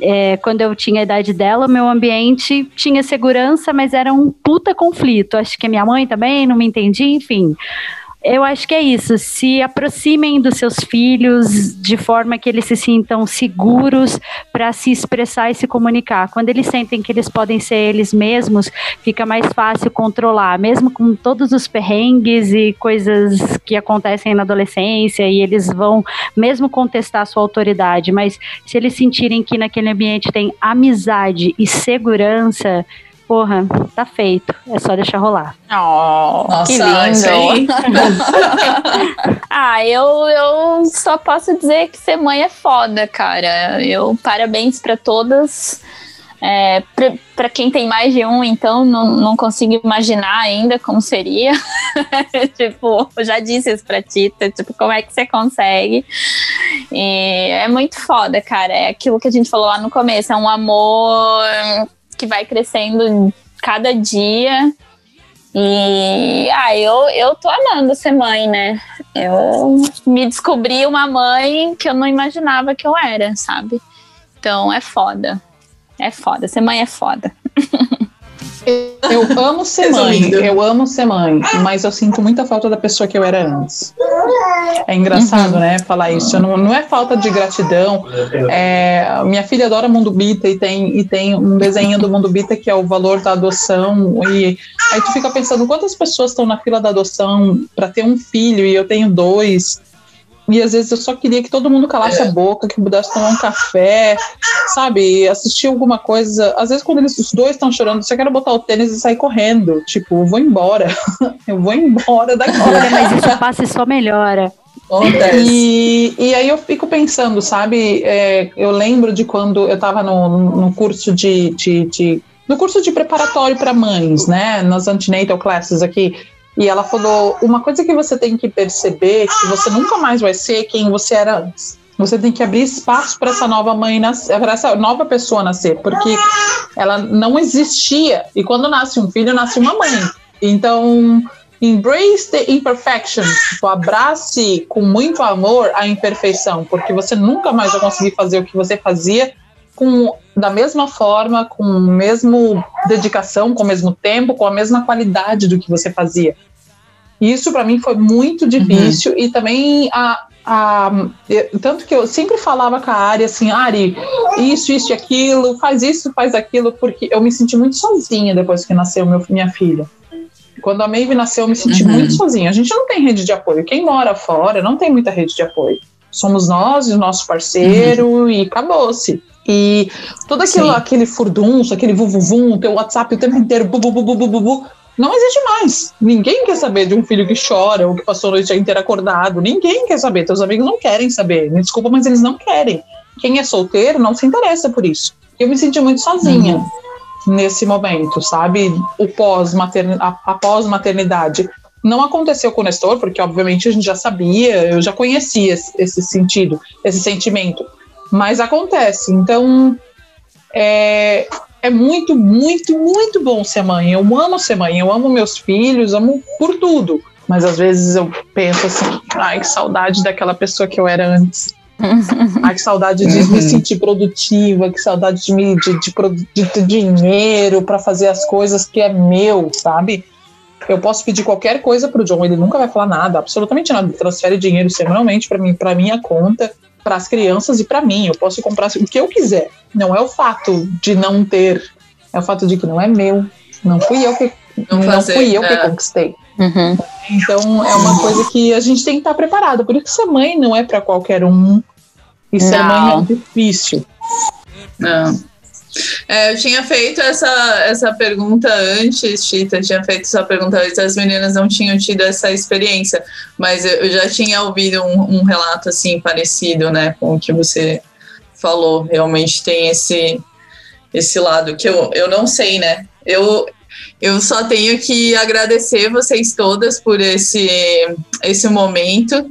É, quando eu tinha a idade dela, meu ambiente tinha segurança, mas era um puta conflito. Acho que a minha mãe também não me entendia, enfim. Eu acho que é isso. Se aproximem dos seus filhos de forma que eles se sintam seguros para se expressar e se comunicar. Quando eles sentem que eles podem ser eles mesmos, fica mais fácil controlar, mesmo com todos os perrengues e coisas que acontecem na adolescência e eles vão mesmo contestar sua autoridade, mas se eles sentirem que naquele ambiente tem amizade e segurança, porra, tá feito. É só deixar rolar. Oh, Nossa, que lindo. ah, eu, eu só posso dizer que ser mãe é foda, cara. Eu parabéns pra todas. É, pra, pra quem tem mais de um, então não, não consigo imaginar ainda como seria. tipo, eu já disse isso pra Tita, tipo, como é que você consegue? E é muito foda, cara. É aquilo que a gente falou lá no começo, é um amor que vai crescendo cada dia. E ah, eu, eu tô amando ser mãe, né? Eu me descobri uma mãe que eu não imaginava que eu era, sabe? Então é foda. É foda. Ser mãe é foda. Eu amo ser mãe, eu amo ser mãe, mas eu sinto muita falta da pessoa que eu era antes. É engraçado, né, falar isso. Não, não é falta de gratidão. É, minha filha adora Mundo Bita e tem, e tem um desenho do Mundo Bita que é o valor da adoção. E aí tu fica pensando quantas pessoas estão na fila da adoção para ter um filho e eu tenho dois. E às vezes eu só queria que todo mundo calasse a boca, que pudesse tomar um café, sabe? Assistir alguma coisa. Às vezes, quando eles os dois estão chorando, eu só quero botar o tênis e sair correndo. Tipo, eu vou embora. eu vou embora daqui. Olha, mas isso passa e só melhora. E, e aí eu fico pensando, sabe? É, eu lembro de quando eu estava no, no curso de, de, de no curso de preparatório para mães, né? Nas antenatal classes aqui. E ela falou: uma coisa que você tem que perceber que você nunca mais vai ser quem você era antes. Você tem que abrir espaço para essa nova mãe nascer, para essa nova pessoa nascer, porque ela não existia. E quando nasce um filho, nasce uma mãe. Então, embrace the imperfection. Tipo, abrace com muito amor a imperfeição, porque você nunca mais vai conseguir fazer o que você fazia com da mesma forma, com o mesmo dedicação, com o mesmo tempo, com a mesma qualidade do que você fazia. Isso para mim foi muito difícil e também a, a eu- tanto que eu sempre falava com a Ari assim, Ari, isso, isso e aquilo, faz isso, faz aquilo, porque eu me senti muito sozinha depois que nasceu meu, minha filha. Quando a Maeve nasceu, eu me senti Uhum. muito sozinha. A gente não tem rede de apoio. Quem mora fora não tem muita rede de apoio. Somos nós e o nosso parceiro e acabou-se. E todo aquilo, Sim. aquele furdunço, aquele vuvuvum, teu WhatsApp o tempo inteiro, bu, bu, bu, bu, não existe mais. Ninguém quer saber de um filho que chora ou que passou a noite inteira acordado. Ninguém quer saber. Teus amigos não querem saber. Me desculpa, mas eles não querem. Quem é solteiro não se interessa por isso. Eu me senti muito sozinha nesse momento, sabe? O pós-maternidade, a, a pós-maternidade. Não aconteceu com o Nestor, porque obviamente a gente já sabia, eu já conhecia esse, esse sentido, esse sentimento. Mas acontece. Então, é, é muito, muito, muito bom ser mãe. Eu amo ser mãe, eu amo meus filhos, amo por tudo. Mas às vezes eu penso assim, ai, que saudade daquela pessoa que eu era antes. Ai, que saudade de me sentir produtiva, que saudade de, me, de, de, de ter dinheiro para fazer as coisas que é meu, sabe? Eu posso pedir qualquer coisa pro John, ele nunca vai falar nada, absolutamente nada. Ele transfere dinheiro semanalmente para mim, para minha conta, para as crianças e para mim. Eu posso comprar o que eu quiser. Não é o fato de não ter, é o fato de que não é meu. Não fui eu que não, fazer, fui eu que é. conquistei. Então é uma coisa que a gente tem que estar preparado. Por isso que ser mãe não é para qualquer um. E ser Não. mãe é difícil. Não. É, eu tinha feito essa, essa pergunta antes, Tita, tinha feito essa pergunta antes, as meninas não tinham tido essa experiência, mas eu, eu já tinha ouvido um, um relato assim parecido, né, com o que você falou. Realmente tem esse esse lado que eu, eu não sei, né? Eu, eu só tenho que agradecer vocês todas por esse, esse momento.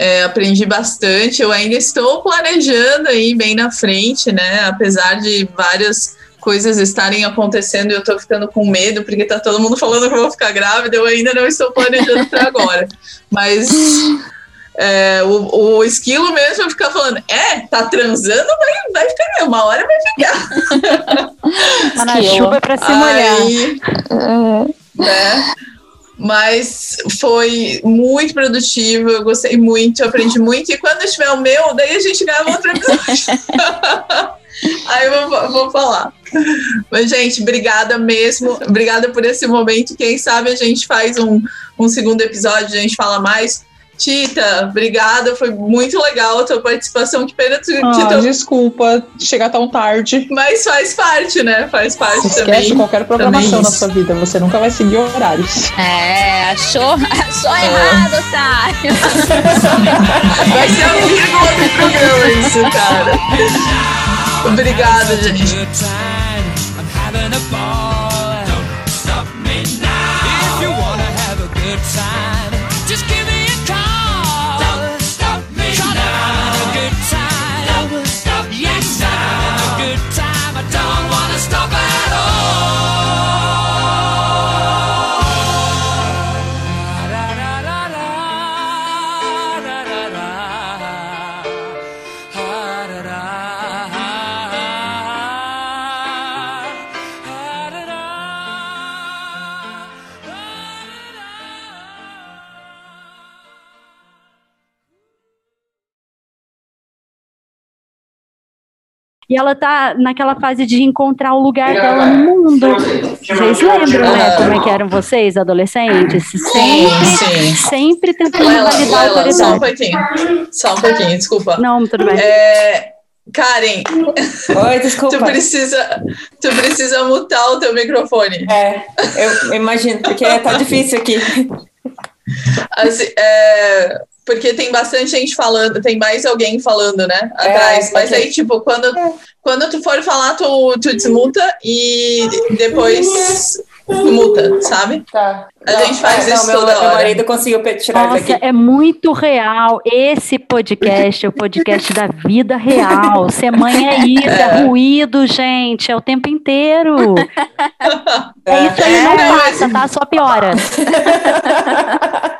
É, aprendi bastante. Eu ainda estou planejando aí bem na frente, né? Apesar de várias coisas estarem acontecendo, eu tô ficando com medo, porque tá todo mundo falando que eu vou ficar grávida, eu ainda não estou planejando para agora. Mas é, o, o esquilo mesmo fica falando, é, tá transando, vai, vai ficar, uma hora vai ficar. Tá na chuva pra se molhar. Aí, né? Mas foi muito produtivo, eu gostei muito, eu aprendi muito. E quando tiver o meu, daí a gente grava outro episódio. Aí eu vou, vou falar. Mas, gente, obrigada mesmo. Obrigada por esse momento. Quem sabe a gente faz um, um segundo episódio, a gente fala mais. Tita, obrigada. Foi muito legal a tua participação. Que pena tu, Ah, tu- desculpa chegar tão tarde. Mas faz parte, né? Faz parte Esquece também. qualquer programação na sua vida, você nunca vai seguir horários. É, achou, achou errado, otário. Vai ser a vírgula do programa isso, cara. Obrigada, gente. E ela tá naquela fase de encontrar o lugar dela no mundo. Vocês lembram, né? Como é que eram vocês, adolescentes? Sempre, sim. sempre tentando Laila, validar a Laila, só um autoridade. pouquinho. Só um pouquinho, desculpa. Não, tudo bem. É, Karen, Oi, desculpa. tu precisa, tu precisa mutar o teu microfone. É, eu imagino, porque tá difícil aqui. Assim, é, porque tem bastante gente falando, tem mais alguém falando, né? Atrás. Mas ok. aí, tipo, quando, quando tu for falar, tu, tu desmuta e depois tu muta, sabe? Tá. A gente faz não, isso meu, toda meu hora. marido conseguiu tirar Nossa, daqui. é muito real. Esse podcast é o podcast da vida real. Ser mãe é isso, é, ruído, gente. É o tempo inteiro. É isso aí, não É, passa, tá? Só piora.